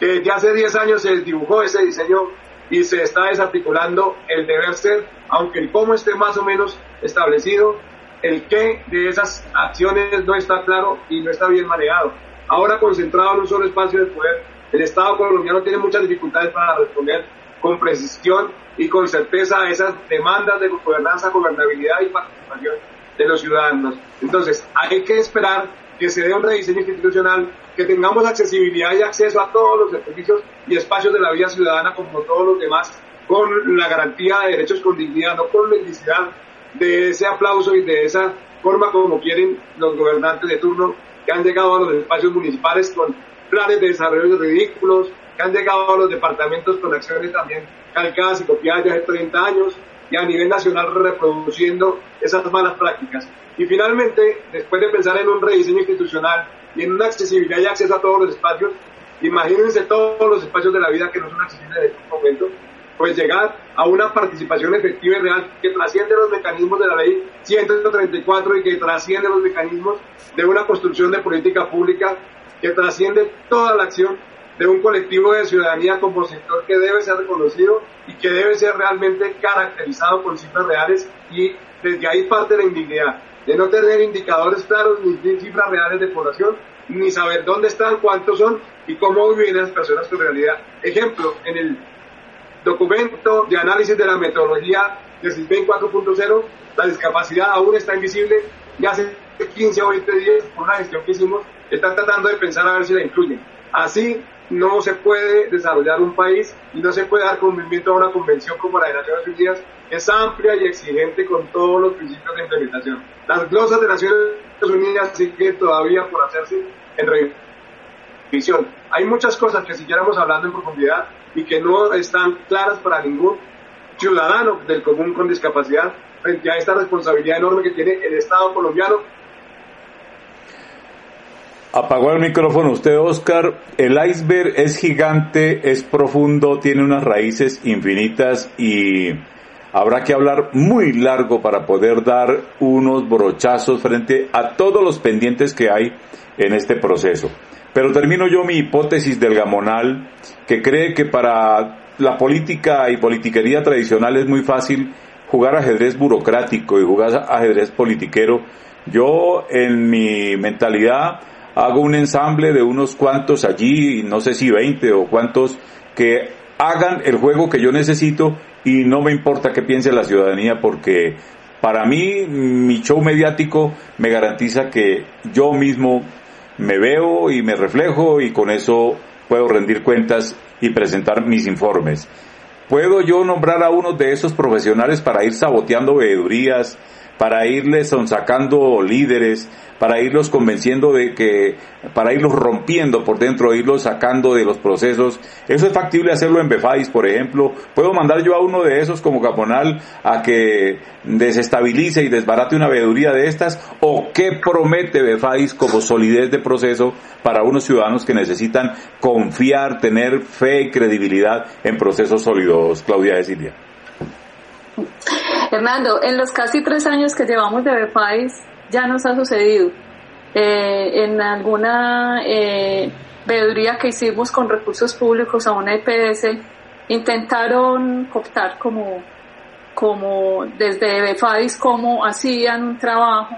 Que desde hace 10 años se dibujó ese diseño y se está desarticulando el deber ser, aunque el cómo esté más o menos establecido, el qué de esas acciones no está claro y no está bien manejado. Ahora concentrado en un solo espacio de poder, el Estado colombiano tiene muchas dificultades para responder con precisión y con certeza a esas demandas de gobernanza, gobernabilidad y participación de los ciudadanos. Entonces, hay que esperar que se dé un rediseño institucional, que tengamos accesibilidad y acceso a todos los servicios y espacios de la vida ciudadana como todos los demás, con la garantía de derechos con dignidad, no con necesidad de ese aplauso y de esa forma como quieren los gobernantes de turno que han llegado a los espacios municipales con planes de desarrollo ridículos, que han llegado a los departamentos con acciones también calcadas y copiadas de hace 30 años y a nivel nacional reproduciendo esas malas prácticas. Y finalmente, después de pensar en un rediseño institucional y en una accesibilidad y acceso a todos los espacios, imagínense todos los espacios de la vida que no son accesibles en este momento, pues llegar a una participación efectiva y real que trasciende los mecanismos de la ley 134 y que trasciende los mecanismos de una construcción de política pública, que trasciende toda la acción de un colectivo de ciudadanía como sector que debe ser reconocido y que debe ser realmente caracterizado con cifras reales y desde ahí parte la indignidad de no tener indicadores claros ni cifras reales de población, ni saber dónde están, cuántos son y cómo viven las personas con realidad. Ejemplo, en el documento de análisis de la metodología de CISBEN 4.0, la discapacidad aún está invisible y hace 15 o 20 días, por una gestión que hicimos, están tratando de pensar a ver si la incluyen. Así no se puede desarrollar un país y no se puede dar cumplimiento a una convención como la de Naciones Unidas, que es amplia y exigente con todos los principios de implementación. Las glosas de Naciones Unidas siguen todavía por hacerse en revisión. Hay muchas cosas que siguiéramos hablando en profundidad y que no están claras para ningún ciudadano del común con discapacidad frente a esta responsabilidad enorme que tiene el Estado colombiano Apagó el micrófono usted, Oscar. El iceberg es gigante, es profundo, tiene unas raíces infinitas y habrá que hablar muy largo para poder dar unos brochazos frente a todos los pendientes que hay en este proceso. Pero termino yo mi hipótesis del gamonal, que cree que para la política y politiquería tradicional es muy fácil jugar ajedrez burocrático y jugar ajedrez politiquero. Yo en mi mentalidad hago un ensamble de unos cuantos allí, no sé si 20 o cuantos, que hagan el juego que yo necesito y no me importa qué piense la ciudadanía porque para mí mi show mediático me garantiza que yo mismo me veo y me reflejo y con eso puedo rendir cuentas y presentar mis informes. ¿Puedo yo nombrar a uno de esos profesionales para ir saboteando veedurías, para irles sacando líderes, para irlos convenciendo de que, para irlos rompiendo por dentro, irlos sacando de los procesos. Eso es factible hacerlo en Befais, por ejemplo. Puedo mandar yo a uno de esos como Caponal a que desestabilice y desbarate una veeduría de estas, o qué promete Befais como solidez de proceso para unos ciudadanos que necesitan confiar, tener fe y credibilidad en procesos sólidos, Claudia de Silvia. Hernando, en los casi tres años que llevamos de Befais, ya nos ha sucedido. Eh, en alguna eh, veeduría que hicimos con recursos públicos a una EPS, intentaron cooptar como, como desde BEFADIS cómo hacían un trabajo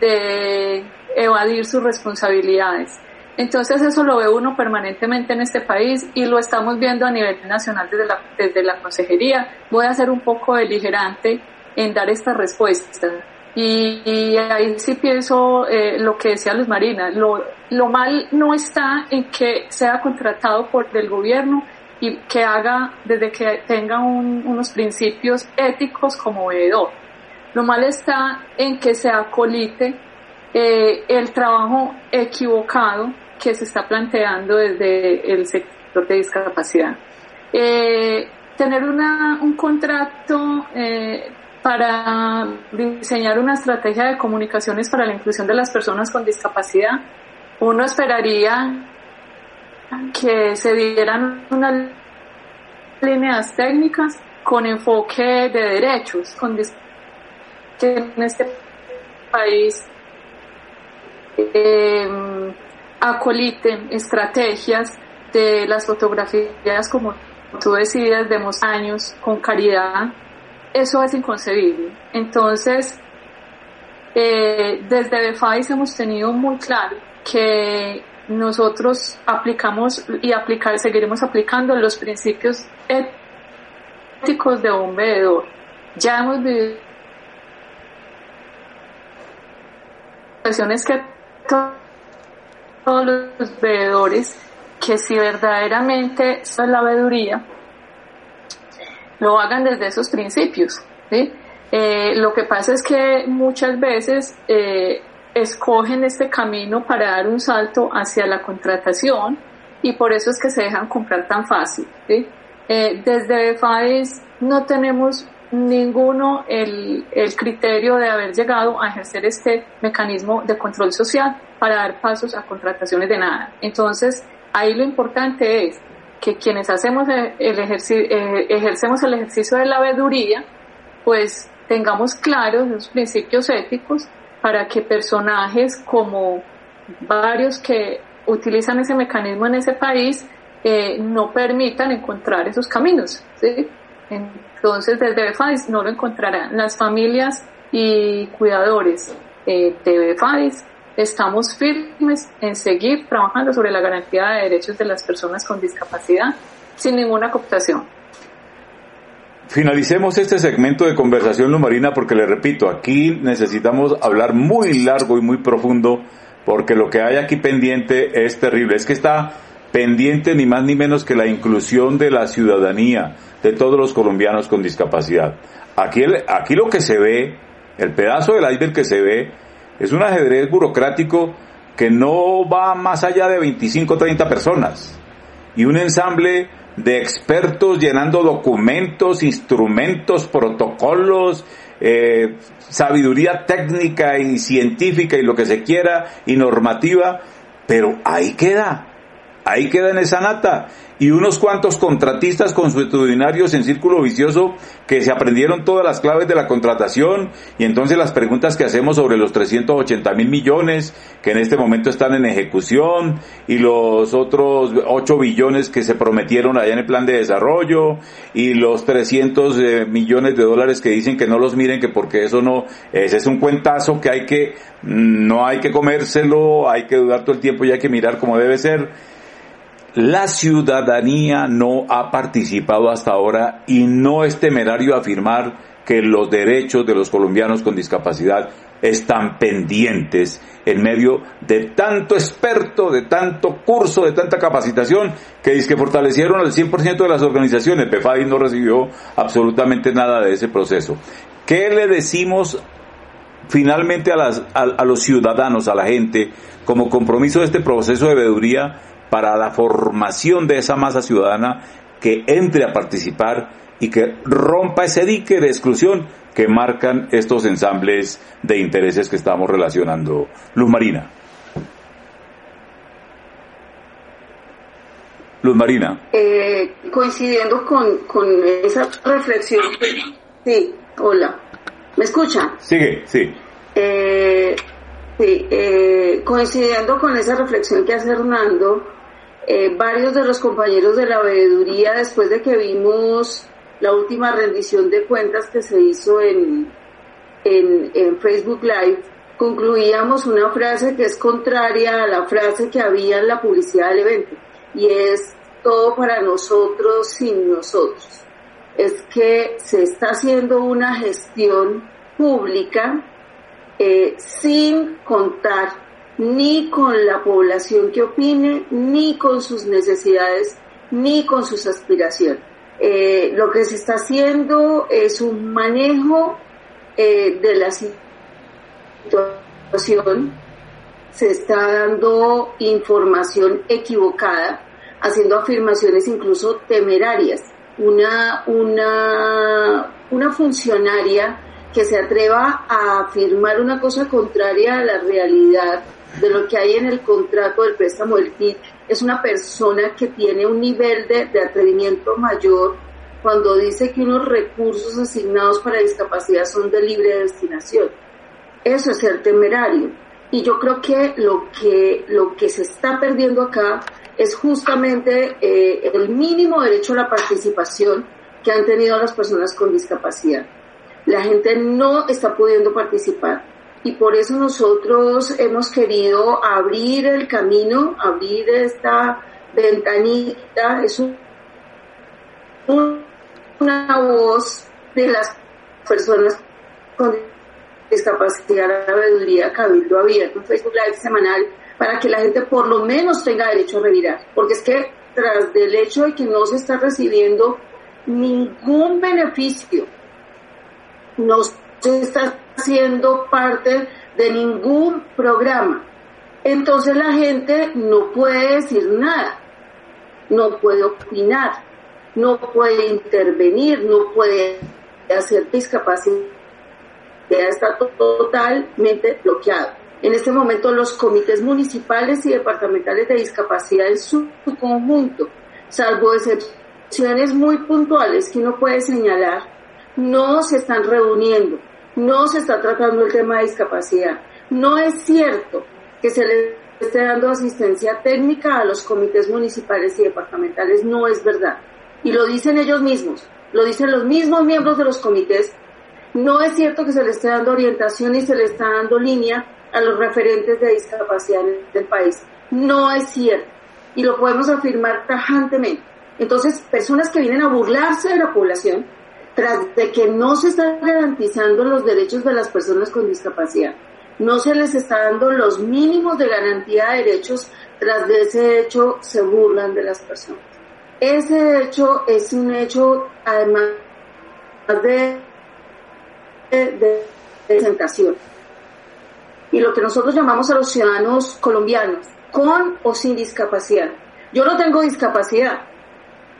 de evadir sus responsabilidades. Entonces eso lo ve uno permanentemente en este país y lo estamos viendo a nivel nacional desde la, desde la consejería. Voy a ser un poco beligerante en dar esta respuesta y, ahí sí pienso eh, lo que decía Luz Marina, lo, lo mal no está en que sea contratado por el gobierno y que haga desde que tenga unos principios éticos como veedor. Lo mal está en que se acolite eh, el trabajo equivocado que se está planteando desde el sector de discapacidad. Eh, tener una, un contrato eh, para diseñar una estrategia de comunicaciones para la inclusión de las personas con discapacidad, uno esperaría que se dieran unas líneas técnicas con enfoque de derechos, con que en este país eh, acoliten estrategias de las fotografías como tú decías, de años con caridad eso es inconcebible. Entonces, eh, desde BEFAIS hemos tenido muy claro que nosotros aplicamos y aplicar, seguiremos aplicando los principios éticos de un veedor. Ya hemos vivido situaciones que todos los veedores que si verdaderamente es la veeduría lo hagan desde esos principios. Eh, lo que pasa es que muchas veces eh, escogen este camino para dar un salto hacia la contratación y por eso es que se dejan comprar tan fácil. Eh, desde FAES no tenemos ninguno el, el criterio de haber llegado a ejercer este mecanismo de control social para dar pasos a contrataciones de nada. Entonces, ahí lo importante es que quienes hacemos el eh, ejercemos el ejercicio de la veeduría, pues tengamos claros los principios éticos para que personajes como varios que utilizan ese mecanismo en ese país eh, no permitan encontrar esos caminos. Entonces, desde BEFADIS no lo encontrarán. Las familias y cuidadores eh, de BEFADIS estamos firmes en seguir trabajando sobre la garantía de derechos de las personas con discapacidad sin ninguna cooptación. Finalicemos este segmento de conversación, Lumarina, porque le repito, aquí necesitamos hablar muy largo y muy profundo, porque lo que hay aquí pendiente es terrible. Es que está pendiente ni más ni menos que la inclusión de la ciudadanía, de todos los colombianos con discapacidad. Aquí, aquí lo que se ve, el pedazo del iceberg que se ve, es un ajedrez burocrático que no va más allá de 25 o 30 personas. Y un ensamble de expertos llenando documentos, instrumentos, protocolos, eh, sabiduría técnica y científica y lo que se quiera y normativa, pero ahí queda. Ahí queda en esa nata. Y unos cuantos contratistas consuetudinarios en círculo vicioso que se aprendieron todas las claves de la contratación. Y entonces las preguntas que hacemos sobre los 380 mil millones que en este momento están en ejecución y los otros 8 billones que se prometieron allá en el plan de desarrollo y los 300 eh, millones de dólares que dicen que no los miren que porque eso no, ese es un cuentazo que hay que, no hay que comérselo, hay que dudar todo el tiempo y hay que mirar como debe ser la ciudadanía no ha participado hasta ahora y no es temerario afirmar que los derechos de los colombianos con discapacidad están pendientes en medio de tanto experto, de tanto curso, de tanta capacitación que dice que fortalecieron al 100% de las organizaciones. PEFADI no recibió absolutamente nada de ese proceso. ¿Qué le decimos finalmente a, a los ciudadanos, a la gente, como compromiso de este proceso de veeduría para la formación de esa masa ciudadana que entre a participar y que rompa ese dique de exclusión que marcan estos ensambles de intereses que estamos relacionando. Luz Marina. Luz Marina. Eh, coincidiendo con, con, esa reflexión. Sí, hola. ¿Me escucha? Sigue, sí. Eh, sí, eh, coincidiendo con esa reflexión que hace Hernando, eh, varios de los compañeros de la veeduría, después de que vimos la última rendición de cuentas que se hizo en, en, Facebook Live, concluíamos una frase que es contraria a la frase que había en la publicidad del evento, y es todo para nosotros sin nosotros. Es que se está haciendo una gestión pública eh, sin contar ni con la población que opine, ni con sus necesidades, ni con sus aspiraciones. Eh, lo que se está haciendo es un manejo eh, de la situación, se está dando información equivocada, haciendo afirmaciones incluso temerarias. Una, una, una funcionaria que se atreva a afirmar una cosa contraria a la realidad de lo que hay en el contrato del préstamo del TIC es una persona que tiene un nivel de, de atrevimiento mayor cuando dice que unos recursos asignados para discapacidad son de libre destinación. Eso es ser temerario. Y yo creo que lo que, lo que se está perdiendo acá es justamente eh, el mínimo derecho a la participación que han tenido las personas con discapacidad. La gente no está pudiendo participar y por eso nosotros hemos querido abrir el camino, abrir esta ventanita, es una voz de las personas con discapacidad, la veeduría Cabildo Abierto, un Facebook Live semanal, para que la gente por lo menos tenga derecho a revirar, porque es que tras del hecho de que no se está recibiendo ningún beneficio, no se está siendo parte de ningún programa. Entonces la gente no puede decir nada, no puede opinar, no puede intervenir, no puede hacer discapacidad, está totalmente bloqueado. En este momento los comités municipales y departamentales de discapacidad en su conjunto, salvo excepciones muy puntuales que uno puede señalar, no se están reuniendo no se está tratando el tema de discapacidad. No es cierto que se le esté dando asistencia técnica a los comités municipales y departamentales, no es verdad. Y lo dicen ellos mismos, lo dicen los mismos miembros de los comités. No es cierto que se le esté dando orientación y se le está dando línea a los referentes de discapacidad del país. No es cierto. Y lo podemos afirmar tajantemente. Entonces, personas que vienen a burlarse de la población, tras de que no se están garantizando los derechos de las personas con discapacidad, no se les está dando los mínimos de garantía de derechos, tras de ese hecho se burlan de las personas. Ese hecho es un hecho, además de, presentación. Y lo que nosotros llamamos a los ciudadanos colombianos, con o sin discapacidad. Yo no tengo discapacidad,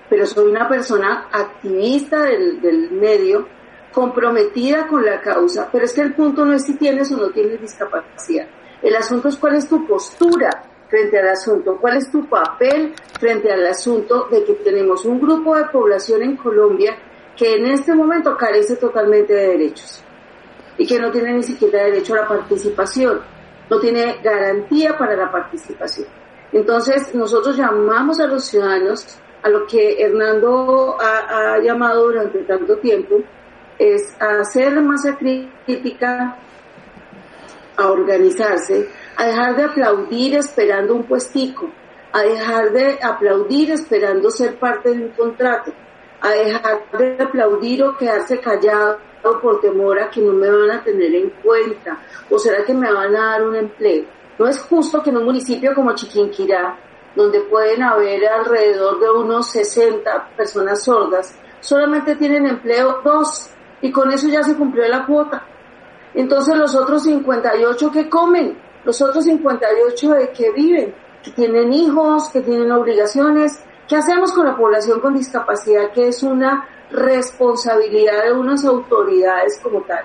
pero soy una persona activista del, del medio, comprometida con la causa, pero es que el punto no es si tienes o no tienes discapacidad. El asunto es cuál es tu postura frente al asunto? ¿Cuál es tu papel frente al asunto de que tenemos un grupo de población en Colombia que en este momento carece totalmente de derechos y que no tiene ni siquiera derecho a la participación, no tiene garantía para la participación? Entonces, nosotros llamamos a los ciudadanos a lo que Hernando ha, llamado durante tanto tiempo, es a hacer masa crítica, a organizarse, a dejar de aplaudir esperando un puestico, a dejar de aplaudir esperando ser parte de un contrato, a dejar de aplaudir o quedarse callado por temor a que no me van a tener en cuenta o será que me van a dar un empleo. No es justo que en un municipio como Chiquinquirá, donde pueden haber alrededor de unos 60 personas sordas, solamente tienen empleo dos y con eso ya se cumplió la cuota. Entonces los otros 58 que comen, los otros 58 de que viven, que tienen hijos, que tienen obligaciones, ¿qué hacemos con la población con discapacidad que es una responsabilidad de unas autoridades como tal?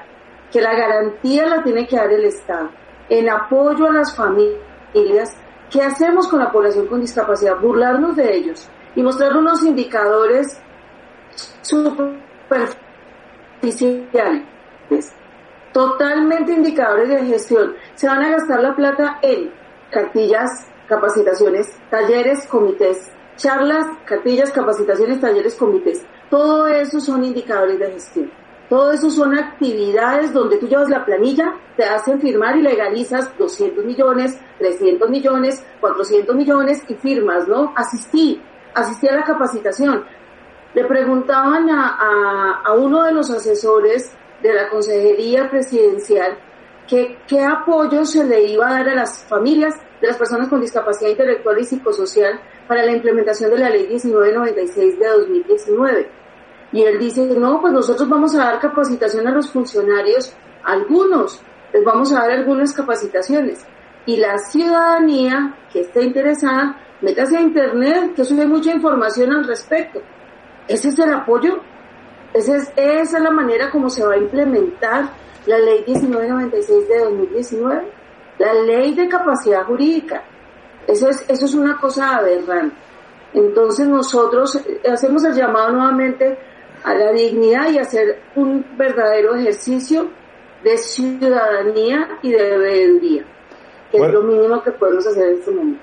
Que la garantía la tiene que dar el Estado en apoyo a las familias. ¿Qué hacemos con la población con discapacidad? Burlarnos de ellos y mostrar unos indicadores superficiales totalmente indicadores de gestión. Se van a gastar la plata en cartillas, capacitaciones, talleres, comités, charlas, cartillas, capacitaciones, talleres, comités. Todo eso son indicadores de gestión. Todo eso son actividades donde tú llevas la planilla, te hacen firmar y legalizas 200 millones, 300 millones, 400 millones y firmas, ¿no? Asistí, asistí a la capacitación. Le preguntaban a, a, a uno de los asesores de la Consejería Presidencial que, qué apoyo se le iba a dar a las familias de las personas con discapacidad intelectual y psicosocial para la implementación de la Ley 1996 de 2019. Y él dice, no, pues nosotros vamos a dar capacitación a los funcionarios, algunos, les vamos a dar algunas capacitaciones. Y la ciudadanía que esté interesada, métase a internet, que sube mucha información al respecto. Ese es el apoyo esa es, esa es la manera como se va a implementar la ley 1996 de 2019, la ley de capacidad jurídica. Eso es, eso es una cosa aberrante. Entonces nosotros hacemos el llamado nuevamente a la dignidad y hacer un verdadero ejercicio de ciudadanía y de veeduría, que es lo mínimo que podemos hacer en este momento.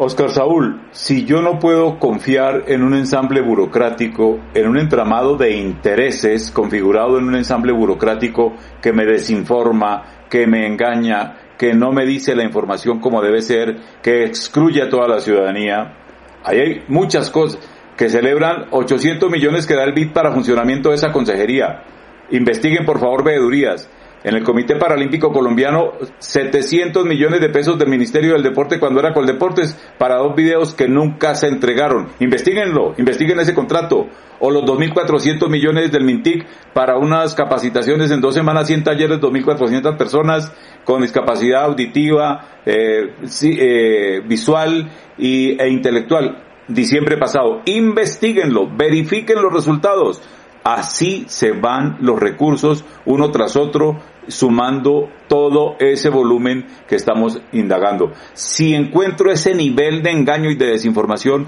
Oscar Saúl, si yo no puedo confiar en un ensamble burocrático, en un entramado de intereses configurado en un ensamble burocrático que me desinforma, que me engaña, que no me dice la información como debe ser, que excluye a toda la ciudadanía, ahí hay muchas cosas que celebran 800 millones que da el BID para funcionamiento de esa consejería. Investiguen por favor veedurías en el Comité Paralímpico Colombiano 700 millones de pesos del Ministerio del Deporte cuando era Coldeportes para dos videos que nunca se entregaron. Investíguenlo, investiguen ese contrato. O los 2.400 millones del Mintic para unas capacitaciones en dos semanas, 100 talleres, 2.400 personas con discapacidad auditiva, eh, eh, visual y, e intelectual. Diciembre pasado. Investíguenlo, verifiquen los resultados Así se van los recursos uno tras otro, sumando todo ese volumen que estamos indagando. Si encuentro ese nivel de engaño y de desinformación,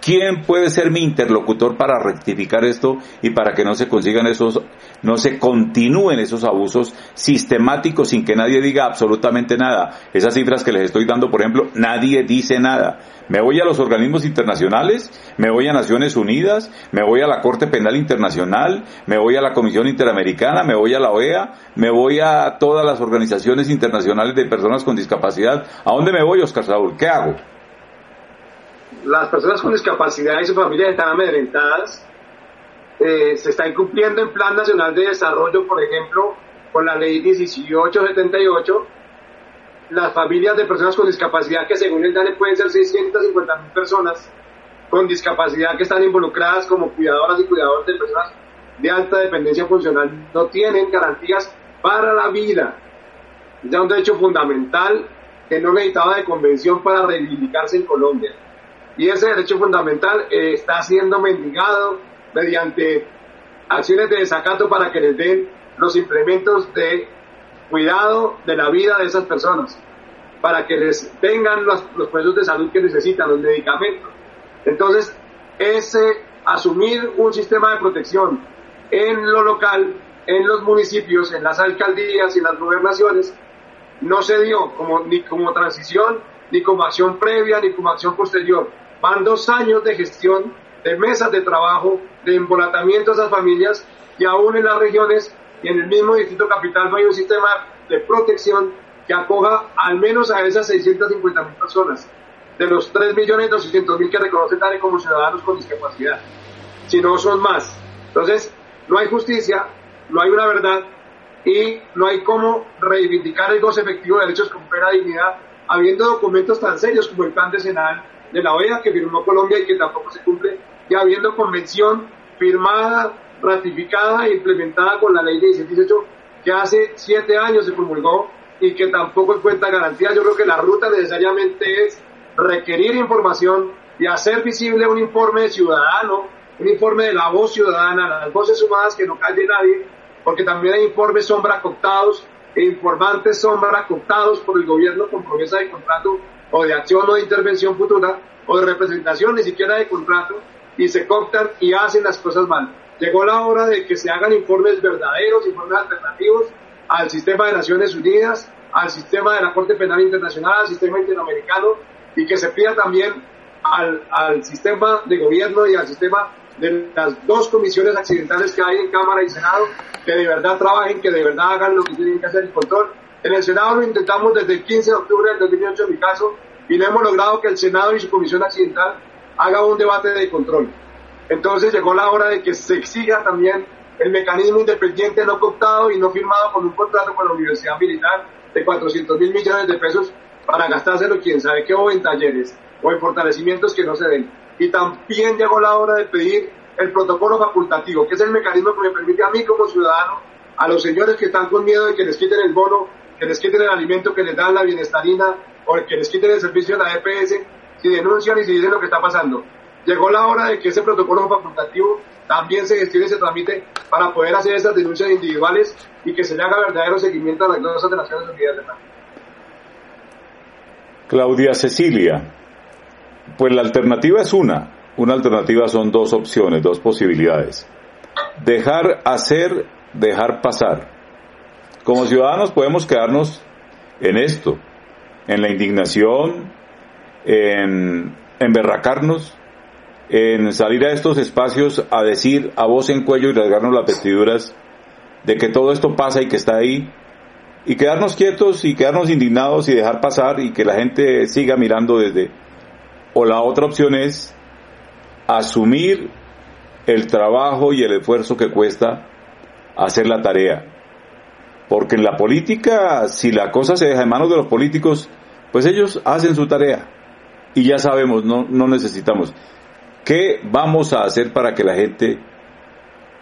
¿Quién puede ser mi interlocutor para rectificar esto y para que no se consigan esos, no se continúen esos abusos sistemáticos sin que nadie diga absolutamente nada? Esas cifras que les estoy dando, por ejemplo, nadie dice nada. Me voy a los organismos internacionales, me voy a Naciones Unidas, me voy a la Corte Penal Internacional, me voy a la Comisión Interamericana, me voy a la OEA, me voy a todas las organizaciones internacionales de personas con discapacidad. ¿A dónde me voy, Oscar Saúl? ¿Qué hago? Las personas con discapacidad y sus familias están amedrentadas. Eh, se está incumpliendo el Plan Nacional de Desarrollo, por ejemplo, con la Ley 1878. Las familias de personas con discapacidad, que según el DANE pueden ser 650 mil personas con discapacidad que están involucradas como cuidadoras y cuidadores de personas de alta dependencia funcional, no tienen garantías para la vida. Ya un derecho fundamental que no necesitaba de convención para reivindicarse en Colombia y ese derecho fundamental eh, está siendo mendigado mediante acciones de desacato para que les den los implementos de cuidado de la vida de esas personas. para que les tengan los, los procesos de salud que necesitan, los medicamentos. Entonces, ese asumir un sistema de protección en lo local, en los municipios, en las alcaldías y en las gobernaciones, no se dio como, ni como transición, ni como acción previa, ni como acción posterior. Van dos años de gestión, de mesas de trabajo, de embolatamiento a esas familias y aún en las regiones y en el mismo distrito capital no hay un sistema de protección que acoja al menos a esas 650 mil personas de los 3.200.000 que reconocen como ciudadanos con discapacidad, si no son más. Entonces, no hay justicia, no hay una verdad y no hay cómo reivindicar el goce efectivo de derechos con plena dignidad, habiendo documentos tan serios como el plan decenal de la OEA que firmó Colombia y que tampoco se cumple, y habiendo convención firmada, ratificada e implementada con la ley de 1718 que hace siete años se promulgó y que tampoco encuentra garantía. Yo creo que la ruta necesariamente es requerir información y hacer visible un informe ciudadano, un informe de la voz ciudadana, las voces sumadas que no calle nadie, porque también hay informes sombra cooptados e informantes sombra cooptados por el gobierno con promesa de contrato o de acción o de intervención futura o de representación ni siquiera de contrato y se cooptan y hacen las cosas mal. Llegó la hora de que se hagan informes verdaderos, informes alternativos al sistema de Naciones Unidas, al sistema de la Corte Penal Internacional, al sistema interamericano y que se pida también al, al sistema de gobierno y al sistema de las dos comisiones accidentales que hay en Cámara y Senado, que de verdad trabajen, que de verdad hagan lo que tienen que hacer el control. En el Senado lo intentamos desde el 15 de octubre del 2008 en mi caso, y no hemos logrado que el Senado y su comisión accidental haga un debate de control. Entonces llegó la hora de que se exija también el mecanismo independiente no cooptado y no firmado con un contrato con la Universidad Militar de 400 mil millones de pesos para gastárselo quién sabe qué o en talleres o en fortalecimientos que no se den. Y también llegó la hora de pedir el protocolo facultativo, que es el mecanismo que me permite a mí como ciudadano, a los señores que están con miedo de que les quiten el bono, que les quiten el alimento que les dan la bienestarina o que les quiten el servicio de la EPS, si denuncian y si dicen lo que está pasando. Llegó la hora de que ese protocolo facultativo también se gestione y se tramite para poder hacer esas denuncias individuales y que se le haga verdadero seguimiento a las cosas de Naciones Unidas Claudia Cecilia, pues la alternativa es una, una alternativa son dos opciones, dos posibilidades. Dejar hacer, dejar pasar. Como ciudadanos podemos quedarnos en esto, en la indignación, en emberracarnos, en salir a estos espacios a decir a voz en cuello y rasgarnos las vestiduras de que todo esto pasa y que está ahí, y quedarnos quietos y quedarnos indignados y dejar pasar y que la gente siga mirando desde... O la otra opción es asumir el trabajo y el esfuerzo que cuesta hacer la tarea. Porque en la política, si la cosa se deja en manos de los políticos, pues ellos hacen su tarea. Y ya sabemos, no, necesitamos. ¿Qué vamos a hacer para que la gente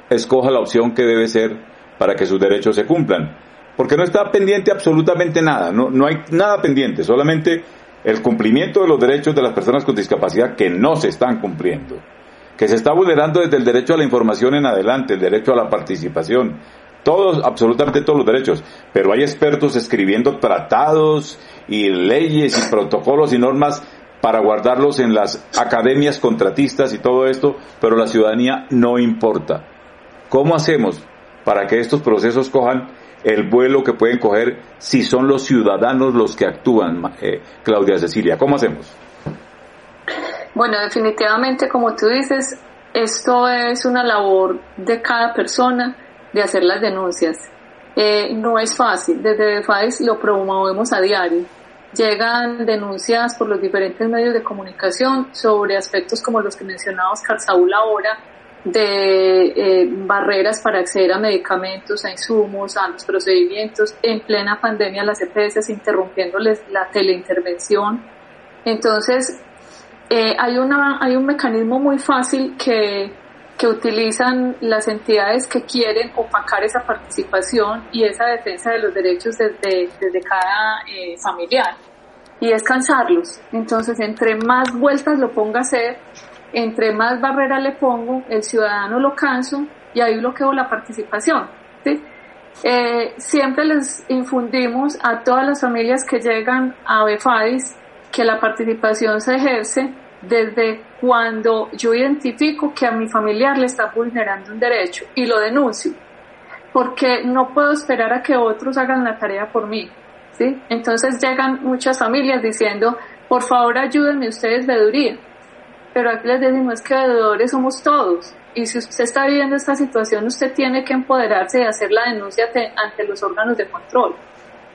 escoja la opción que debe ser para que sus derechos se cumplan? Porque no está pendiente absolutamente nada, no, no hay nada pendiente, solamente el cumplimiento de los derechos de las personas con discapacidad que no se están cumpliendo, que se está vulnerando desde el derecho a la información en adelante, el derecho a la participación, todos, absolutamente todos los derechos, pero hay expertos escribiendo tratados y leyes y protocolos y normas para guardarlos en las academias contratistas y todo esto, pero la ciudadanía no importa. ¿Cómo hacemos para que estos procesos cojan el vuelo que pueden coger si son los ciudadanos los que actúan, eh, Claudia Cecilia? ¿Cómo hacemos? Bueno, definitivamente, como tú dices, esto es una labor de cada persona de hacer las denuncias. Eh, no es fácil, desde FAES lo promovemos a diario llegan denuncias por los diferentes medios de comunicación sobre aspectos como los que mencionaba Oscar Saúl ahora, de eh, barreras para acceder a medicamentos, a insumos, a los procedimientos, en plena pandemia las EPS interrumpiéndoles la teleintervención. Entonces, eh, hay, una, hay un mecanismo muy fácil que, que utilizan las entidades que quieren opacar esa participación y esa defensa de los derechos desde, desde cada eh, familiar y es cansarlos. Entonces, entre más vueltas lo ponga a hacer, entre más barrera le pongo, el ciudadano lo canso y ahí bloqueo la participación. eh, siempre les infundimos a todas las familias que llegan a BEFADIS que la participación se ejerce desde cuando yo identifico que a mi familiar le está vulnerando un derecho y lo denuncio, porque no puedo esperar a que otros hagan la tarea por mí. ¿sí? Entonces llegan muchas familias diciendo, por favor ayúdenme ustedes, veeduría. Pero aquí les decimos que veedores somos todos. Y si usted está viviendo esta situación, usted tiene que empoderarse y hacer la denuncia ante los órganos de control.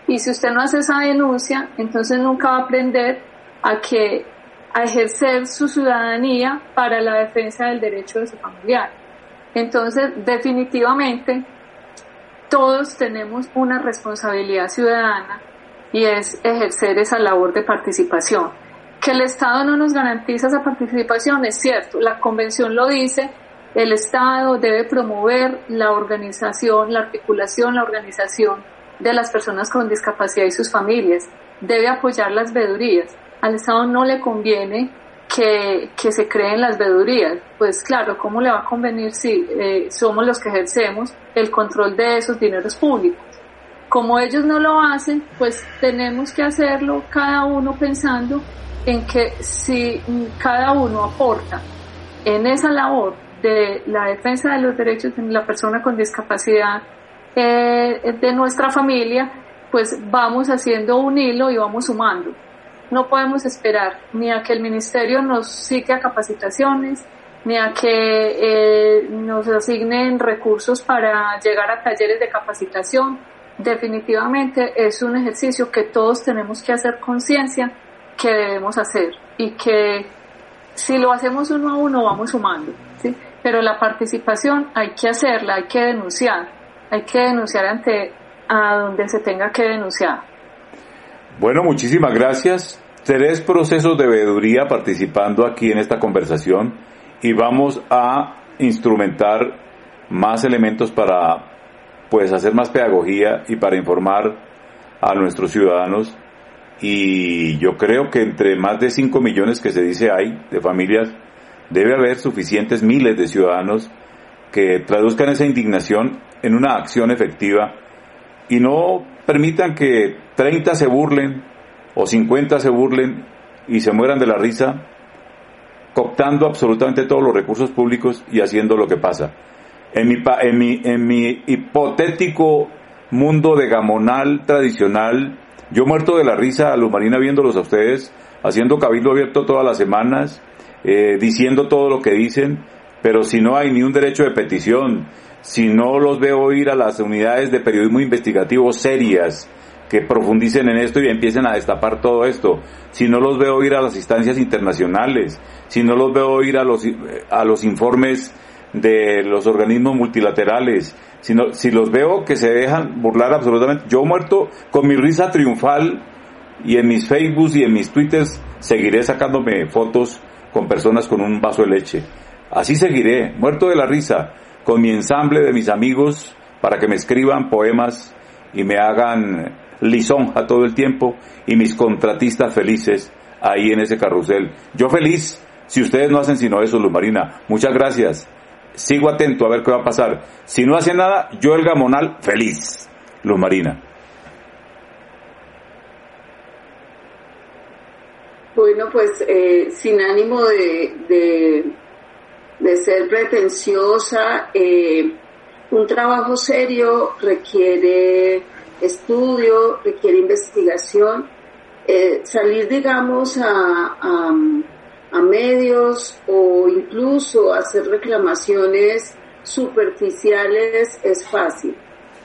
Y si usted no hace esa denuncia, entonces nunca va a aprender a que a ejercer su ciudadanía para la defensa del derecho de su familiar. Entonces, definitivamente, todos tenemos una responsabilidad ciudadana y es ejercer esa labor de participación. Que el Estado no nos garantiza esa participación es cierto, la Convención lo dice, el Estado debe promover la organización, la articulación, la organización de las personas con discapacidad y sus familias, debe apoyar las vedurías, al Estado no le conviene que, se creen las vedurías. Pues claro, ¿cómo le va a convenir si eh, somos los que ejercemos el control de esos dineros públicos? Como ellos no lo hacen, pues tenemos que hacerlo cada uno pensando en que si cada uno aporta en esa labor de la defensa de los derechos de la persona con discapacidad eh, de nuestra familia, pues vamos haciendo un hilo y vamos sumando no podemos esperar ni a que el ministerio nos siga capacitaciones, ni a que eh, nos asignen recursos para llegar a talleres de capacitación. Definitivamente es un ejercicio que todos tenemos que hacer conciencia que debemos hacer y que si lo hacemos uno a uno vamos sumando, ¿sí? Pero la participación hay que hacerla, hay que denunciar, hay que denunciar ante a donde se tenga que denunciar. Bueno, muchísimas gracias. Tres procesos de veeduría participando aquí en esta conversación y vamos a instrumentar más elementos para pues hacer más pedagogía y para informar a nuestros ciudadanos. Y yo creo que entre más de 5 millones que se dice hay de familias debe haber suficientes miles de ciudadanos que traduzcan esa indignación en una acción efectiva y no permitan que 30 se burlen o 50 se burlen y se mueran de la risa, cooptando absolutamente todos los recursos públicos y haciendo lo que pasa. En mi, en mi, en mi hipotético mundo de gamonal tradicional, yo muerto de la risa a Luz Marina viéndolos a ustedes, haciendo cabildo abierto todas las semanas, eh, diciendo todo lo que dicen, pero si no hay ni un derecho de petición, si no los veo ir a las unidades de periodismo investigativo serias, que profundicen en esto y empiecen a destapar todo esto. Si no los veo ir a las instancias internacionales, si no los veo ir a los, a los informes de los organismos multilaterales, si, si los veo que se dejan burlar absolutamente. Yo muerto con mi risa triunfal y en mis Facebooks y en mis Twitters seguiré sacándome fotos con personas con un vaso de leche. Así seguiré, muerto de la risa, con mi ensamble de mis amigos para que me escriban poemas y me hagan lisonja todo el tiempo y mis contratistas felices ahí en ese carrusel. Yo feliz si ustedes no hacen sino eso, Luz Marina. Muchas gracias. Sigo atento a ver qué va a pasar. Si no hace nada, yo el gamonal feliz. Luz Marina. Bueno, pues eh, sin ánimo de, de, ser pretenciosa, eh, un trabajo serio requiere estudio, requiere investigación. Eh, salir, digamos, a, a, medios o incluso hacer reclamaciones superficiales es fácil.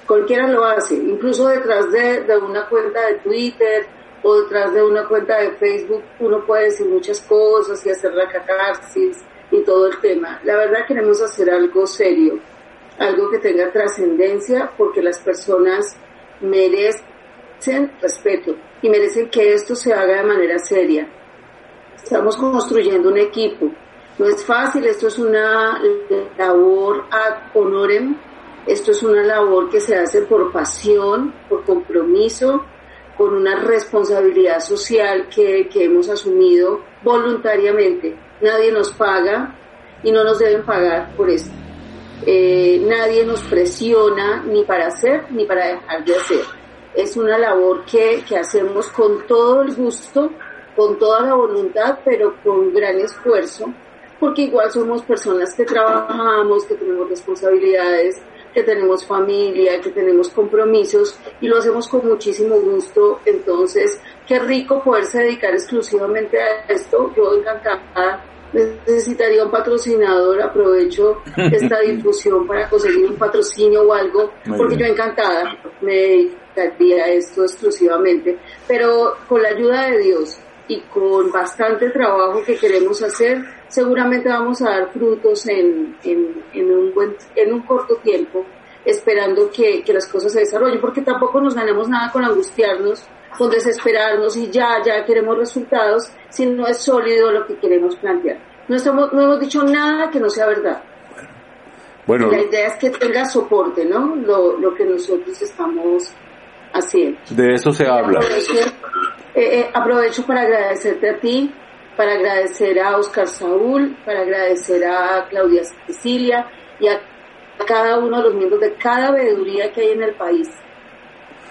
Cualquiera lo hace, incluso detrás de, de una cuenta de Twitter o detrás de una cuenta de Facebook uno puede decir muchas cosas y hacer la catarsis y todo el tema. La verdad queremos hacer algo serio, algo que tenga trascendencia porque las personas merecen respeto y merecen que esto se haga de manera seria. Estamos construyendo un equipo. No es fácil, esto es una labor ad honorem, esto es una labor que se hace por pasión, por compromiso, con una responsabilidad social que, que hemos asumido voluntariamente. Nadie nos paga y no nos deben pagar por esto. Eh, nadie nos presiona ni para hacer ni para dejar de hacer. Es una labor que, que hacemos con todo el gusto, con toda la voluntad, pero con gran esfuerzo, porque igual somos personas que trabajamos, que tenemos responsabilidades, que tenemos familia, que tenemos compromisos y lo hacemos con muchísimo gusto. Entonces, qué rico poderse dedicar exclusivamente a esto. Yo encantada necesitaría un patrocinador, aprovecho esta difusión para conseguir un patrocinio o algo, porque yo encantada me dedicaría a esto exclusivamente, pero con la ayuda de Dios y con bastante trabajo que queremos hacer, seguramente vamos a dar frutos en, en, un, buen, en un corto tiempo, esperando que, que las cosas se desarrollen, porque tampoco nos ganamos nada con angustiarnos, con desesperarnos y ya, ya queremos resultados, si no es sólido lo que queremos plantear. No, estamos, no hemos dicho nada que no sea verdad. Bueno, la idea es que tenga soporte, ¿no? Lo, lo que nosotros estamos haciendo. De eso se habla. Eh, eh, aprovecho para agradecerte a ti, para agradecer a Oscar Saúl, para agradecer a Claudia Cecilia y a cada uno de los miembros de cada veeduría que hay en el país,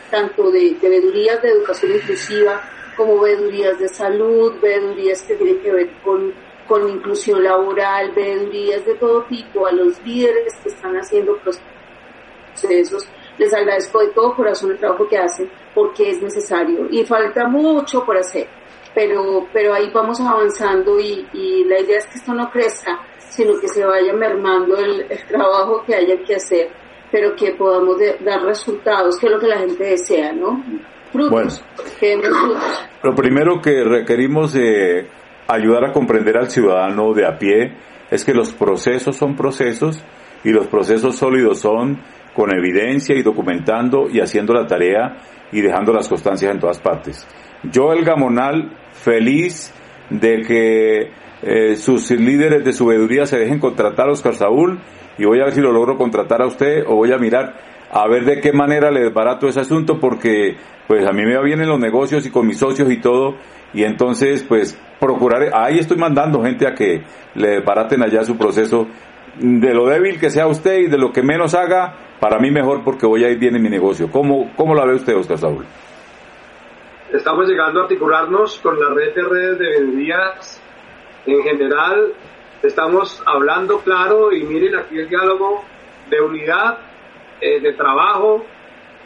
tanto de, veedurías de educación inclusiva como veedurías de salud, veedurías que tienen que ver con, con inclusión laboral, veedurías de todo tipo, a los líderes que están haciendo procesos. Les agradezco de todo corazón el trabajo que hacen porque es necesario y falta mucho por hacer pero, pero ahí vamos avanzando y, y la idea es que esto no crezca, sino que se vaya mermando el, trabajo que haya que hacer, pero que podamos dar resultados, que es lo que la gente desea, ¿no? Frutos, bueno, Lo primero que requerimos de ayudar a comprender al ciudadano de a pie es que los procesos son procesos y los procesos sólidos son con evidencia y documentando y haciendo la tarea y dejando las constancias en todas partes. Yo, el Gamonal, feliz de que eh, sus líderes de su se dejen contratar a Oscar Saúl y voy a ver si lo logro contratar a usted o voy a mirar a ver de qué manera le desbarato ese asunto porque pues a mí me va bien en los negocios y con mis socios y todo y entonces pues procuraré, ahí estoy mandando gente a que le desbaraten allá su proceso de lo débil que sea usted y de lo que menos haga, para mí mejor porque voy a ir bien en mi negocio. ¿Cómo, cómo la ve usted, Oscar Saúl? Estamos llegando a articularnos con la red de redes de veedurías en general. Estamos hablando claro y miren aquí el diálogo de unidad, eh, de trabajo,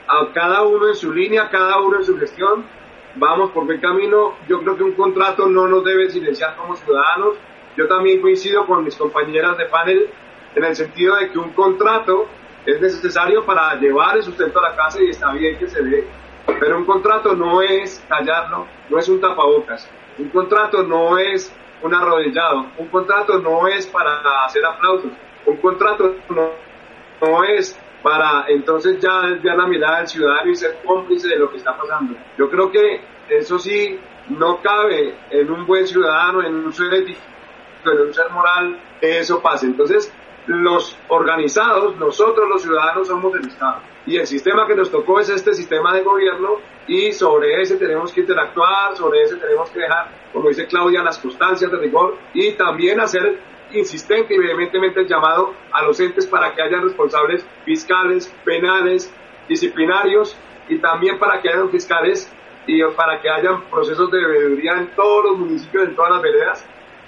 a cada uno en su línea, cada uno en su gestión. Vamos por buen camino. Yo creo que un contrato no nos debe silenciar como ciudadanos. Yo también coincido con mis compañeras de panel en el sentido de que un contrato es necesario para llevar el sustento a la casa y está bien que se dé. Pero un contrato no es callarlo, no es un tapabocas. Un contrato no es un arrodillado. Un contrato no es para hacer aplausos. Un contrato no, no es para entonces ya desviar la mirada del ciudadano y ser cómplice de lo que está pasando. Yo creo que eso sí no cabe en un buen ciudadano, en un ser ético, en un ser moral, que eso pase. Entonces, los organizados, nosotros los ciudadanos somos el Estado. Y el sistema que nos tocó es este sistema de gobierno y sobre ese tenemos que interactuar, sobre ese tenemos que dejar, como dice Claudia, las constancias de rigor y también hacer insistente y vehementemente el llamado a los entes para que haya responsables fiscales, penales, disciplinarios y también para que haya fiscales y para que haya procesos de veeduría en todos los municipios, en todas las veredas,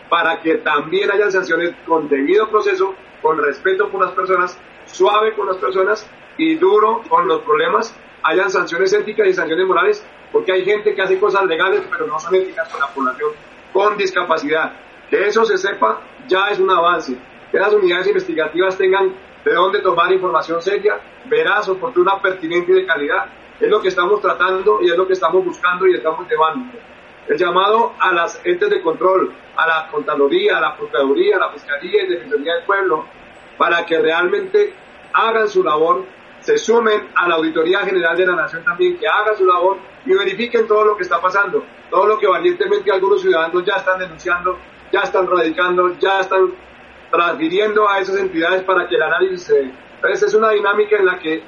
para que también haya sanciones con debido proceso, con respeto por las personas, suave con las personas y duro con los problemas, hayan sanciones éticas y sanciones morales, porque hay gente que hace cosas legales pero no son éticas con la población con discapacidad. Que eso se sepa ya es un avance. Que las unidades investigativas tengan de dónde tomar información seria, veraz, oportuna, pertinente y de calidad. Es lo que estamos tratando y es lo que estamos buscando y estamos llevando. El llamado a las entes de control, a la Contraloría, a la Procuraduría, a la Fiscalía y Defensoría del Pueblo, para que realmente hagan su labor se sumen a la Auditoría General de la Nación también, que haga su labor y verifiquen todo lo que está pasando, todo lo que valientemente algunos ciudadanos ya están denunciando, ya están radicando, ya están transfiriendo a esas entidades para que el análisis se dé. Entonces es una dinámica en la que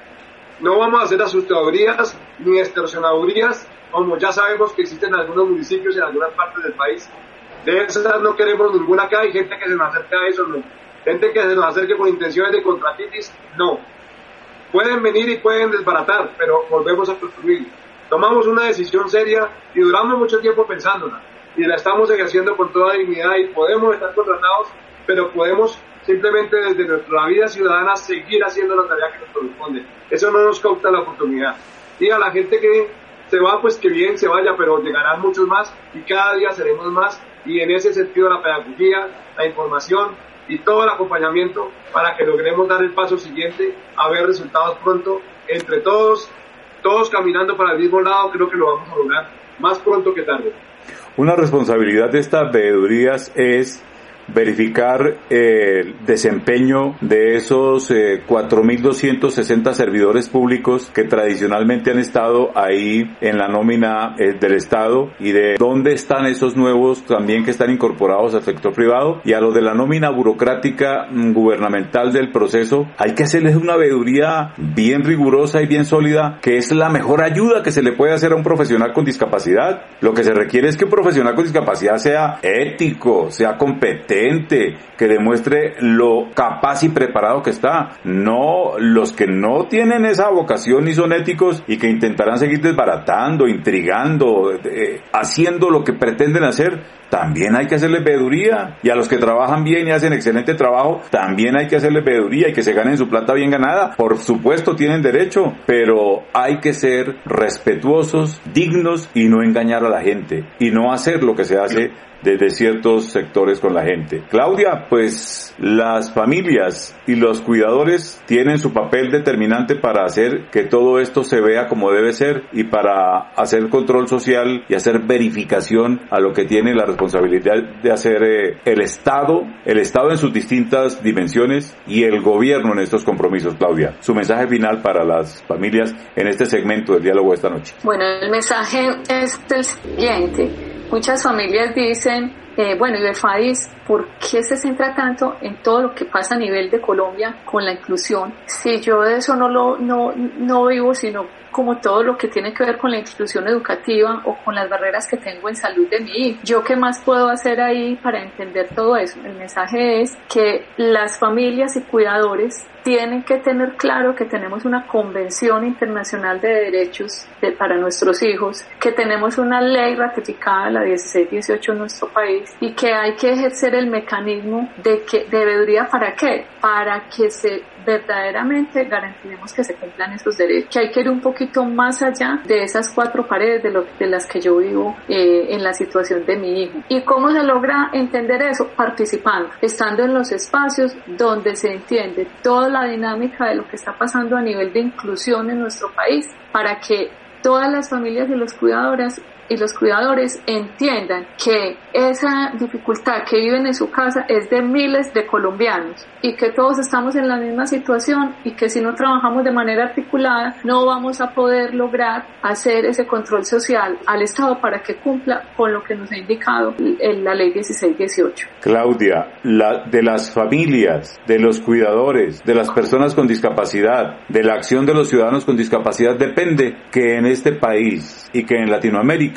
no vamos a hacer asustadurías ni extorsionadurías, como ya sabemos que existen en algunos municipios en algunas partes del país. De esas no queremos ninguna acá, hay gente que se nos acerca a eso, no. Gente que se nos acerque con intenciones de contratitis, no. Pueden venir y pueden desbaratar, pero volvemos a construir. Tomamos una decisión seria y duramos mucho tiempo pensándola. Y la estamos ejerciendo con toda dignidad y podemos estar contratados, pero podemos simplemente desde nuestra vida ciudadana seguir haciendo la tarea que nos corresponde. Eso no nos cauta la oportunidad. Y a la gente que se va, pues que bien se vaya, pero llegarán muchos más y cada día seremos más. Y en ese sentido la pedagogía, la información y todo el acompañamiento para que logremos dar el paso siguiente a ver resultados pronto entre todos, todos caminando para el mismo lado, creo que lo vamos a lograr más pronto que tarde. Una responsabilidad de estas veedurías es verificar el desempeño de esos 4.260 eh, servidores públicos que tradicionalmente han estado ahí en la nómina eh, del Estado y de dónde están esos nuevos también que están incorporados al sector privado y a los de la nómina burocrática mm, gubernamental del proceso hay que hacerles una veeduría bien rigurosa y bien sólida que es la mejor ayuda que se le puede hacer a un profesional con discapacidad. Lo que se requiere es que un profesional con discapacidad sea ético, sea competente, que demuestre lo capaz y preparado que está. No los que no tienen esa vocación y son éticos y que intentarán seguir desbaratando, intrigando, eh, haciendo lo que pretenden hacer, también hay que hacerles veeduría. Y a los que trabajan bien y hacen excelente trabajo, también hay que hacerles veeduría y que se ganen su plata bien ganada. Por supuesto tienen derecho, pero hay que ser respetuosos, dignos y no engañar a la gente y no hacer lo que se hace desde ciertos sectores con la gente. Claudia, pues las familias y los cuidadores tienen su papel determinante para hacer que todo esto se vea como debe ser y para hacer control social y hacer verificación a lo que tiene la responsabilidad de hacer eh, el Estado, el Estado en sus distintas dimensiones y el gobierno en estos compromisos. Claudia, su mensaje final para las familias en este segmento del diálogo de esta noche. Bueno, el mensaje es el siguiente Muchas familias dicen, eh, bueno, y FADIS, ¿por qué se centra tanto en todo lo que pasa a nivel de Colombia con la inclusión? Si yo de eso no lo no, no vivo, sino como todo lo que tiene que ver con la inclusión educativa o con las barreras que tengo en salud de mi hijo. ¿Yo qué más puedo hacer ahí para entender todo eso? El mensaje es que las familias y cuidadores tienen que tener claro que tenemos una convención internacional de derechos para nuestros hijos, que tenemos una ley ratificada, la 1618 en nuestro país, y que hay que ejercer el mecanismo de que debería para qué? Para que se verdaderamente garanticemos que se cumplan esos derechos, que hay que ir un poquito más allá de esas cuatro paredes de, lo, de las que yo vivo eh, en la situación de mi hijo. ¿Y cómo se logra entender eso? Participando, estando en los espacios donde se entiende toda la dinámica de lo que está pasando a nivel de inclusión en nuestro país para que todas las familias y los cuidadores y los cuidadores entiendan que esa dificultad que viven en su casa es de miles de colombianos y que todos estamos en la misma situación y que si no trabajamos de manera articulada no vamos a poder lograr hacer ese control social al Estado para que cumpla con lo que nos ha indicado en la ley 1618. Claudia, la, de las familias, de los cuidadores, de las personas con discapacidad, de la acción de los ciudadanos con discapacidad depende que en este país y que en Latinoamérica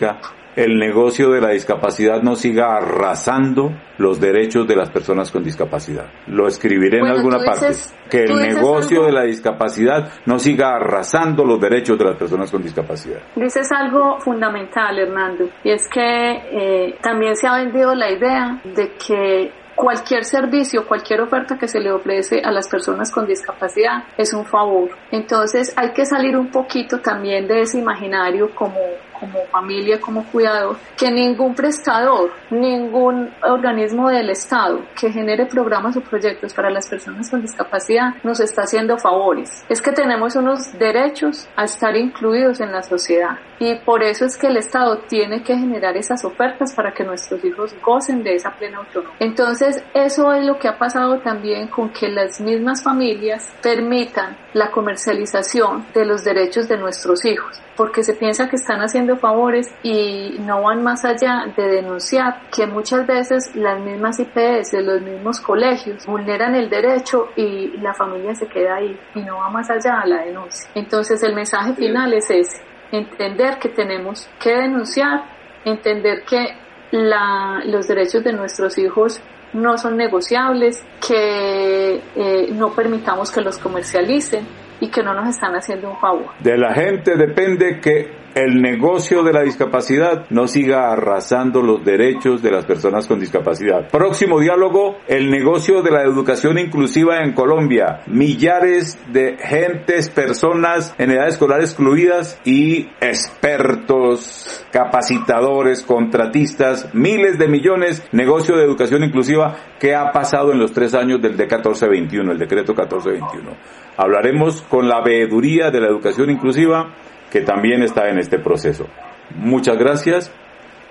el negocio de la discapacidad no siga arrasando los derechos de las personas con discapacidad. Lo escribiré en alguna parte. Que el negocio de la discapacidad no siga arrasando los derechos de las personas con discapacidad. Dices algo fundamental, Hernando, y es que eh, también se ha vendido la idea de que cualquier servicio, cualquier oferta que se le ofrece a las personas con discapacidad es un favor. Entonces hay que salir un poquito también de ese imaginario como como familia, como cuidador, que ningún prestador, ningún organismo del Estado que genere programas o proyectos para las personas con discapacidad nos está haciendo favores. Es que tenemos unos derechos a estar incluidos en la sociedad y por eso es que el Estado tiene que generar esas ofertas para que nuestros hijos gocen de esa plena autonomía. Entonces, eso es lo que ha pasado también con que las mismas familias permitan la comercialización de los derechos de nuestros hijos, porque se piensa que están haciendo favores y no van más allá de denunciar que muchas veces las mismas IPS, los mismos colegios vulneran el derecho y la familia se queda ahí y no va más allá a la denuncia. Entonces el mensaje final es ese, entender que tenemos que denunciar, entender que la, los derechos de nuestros hijos no son negociables, que eh, no permitamos que los comercialicen y que no nos están haciendo un favor. De la gente depende que el negocio de la discapacidad no siga arrasando los derechos de las personas con discapacidad. Próximo diálogo, el negocio de la educación inclusiva en Colombia. Millares de gentes, personas en edad escolar excluidas y expertos, capacitadores, contratistas, miles de millones, negocio de educación inclusiva que ha pasado en los tres años del D1421, el decreto 1421. Hablaremos con la veeduría de la educación inclusiva que también está en este proceso. Muchas gracias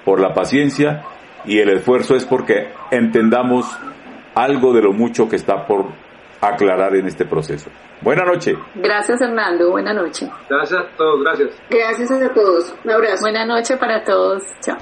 por la paciencia y el esfuerzo es porque entendamos algo de lo mucho que está por aclarar en este proceso. Buena noche. Gracias Hernando, buena noche. Gracias a todos, gracias. Gracias a todos, un abrazo. Buena noche para todos, chao.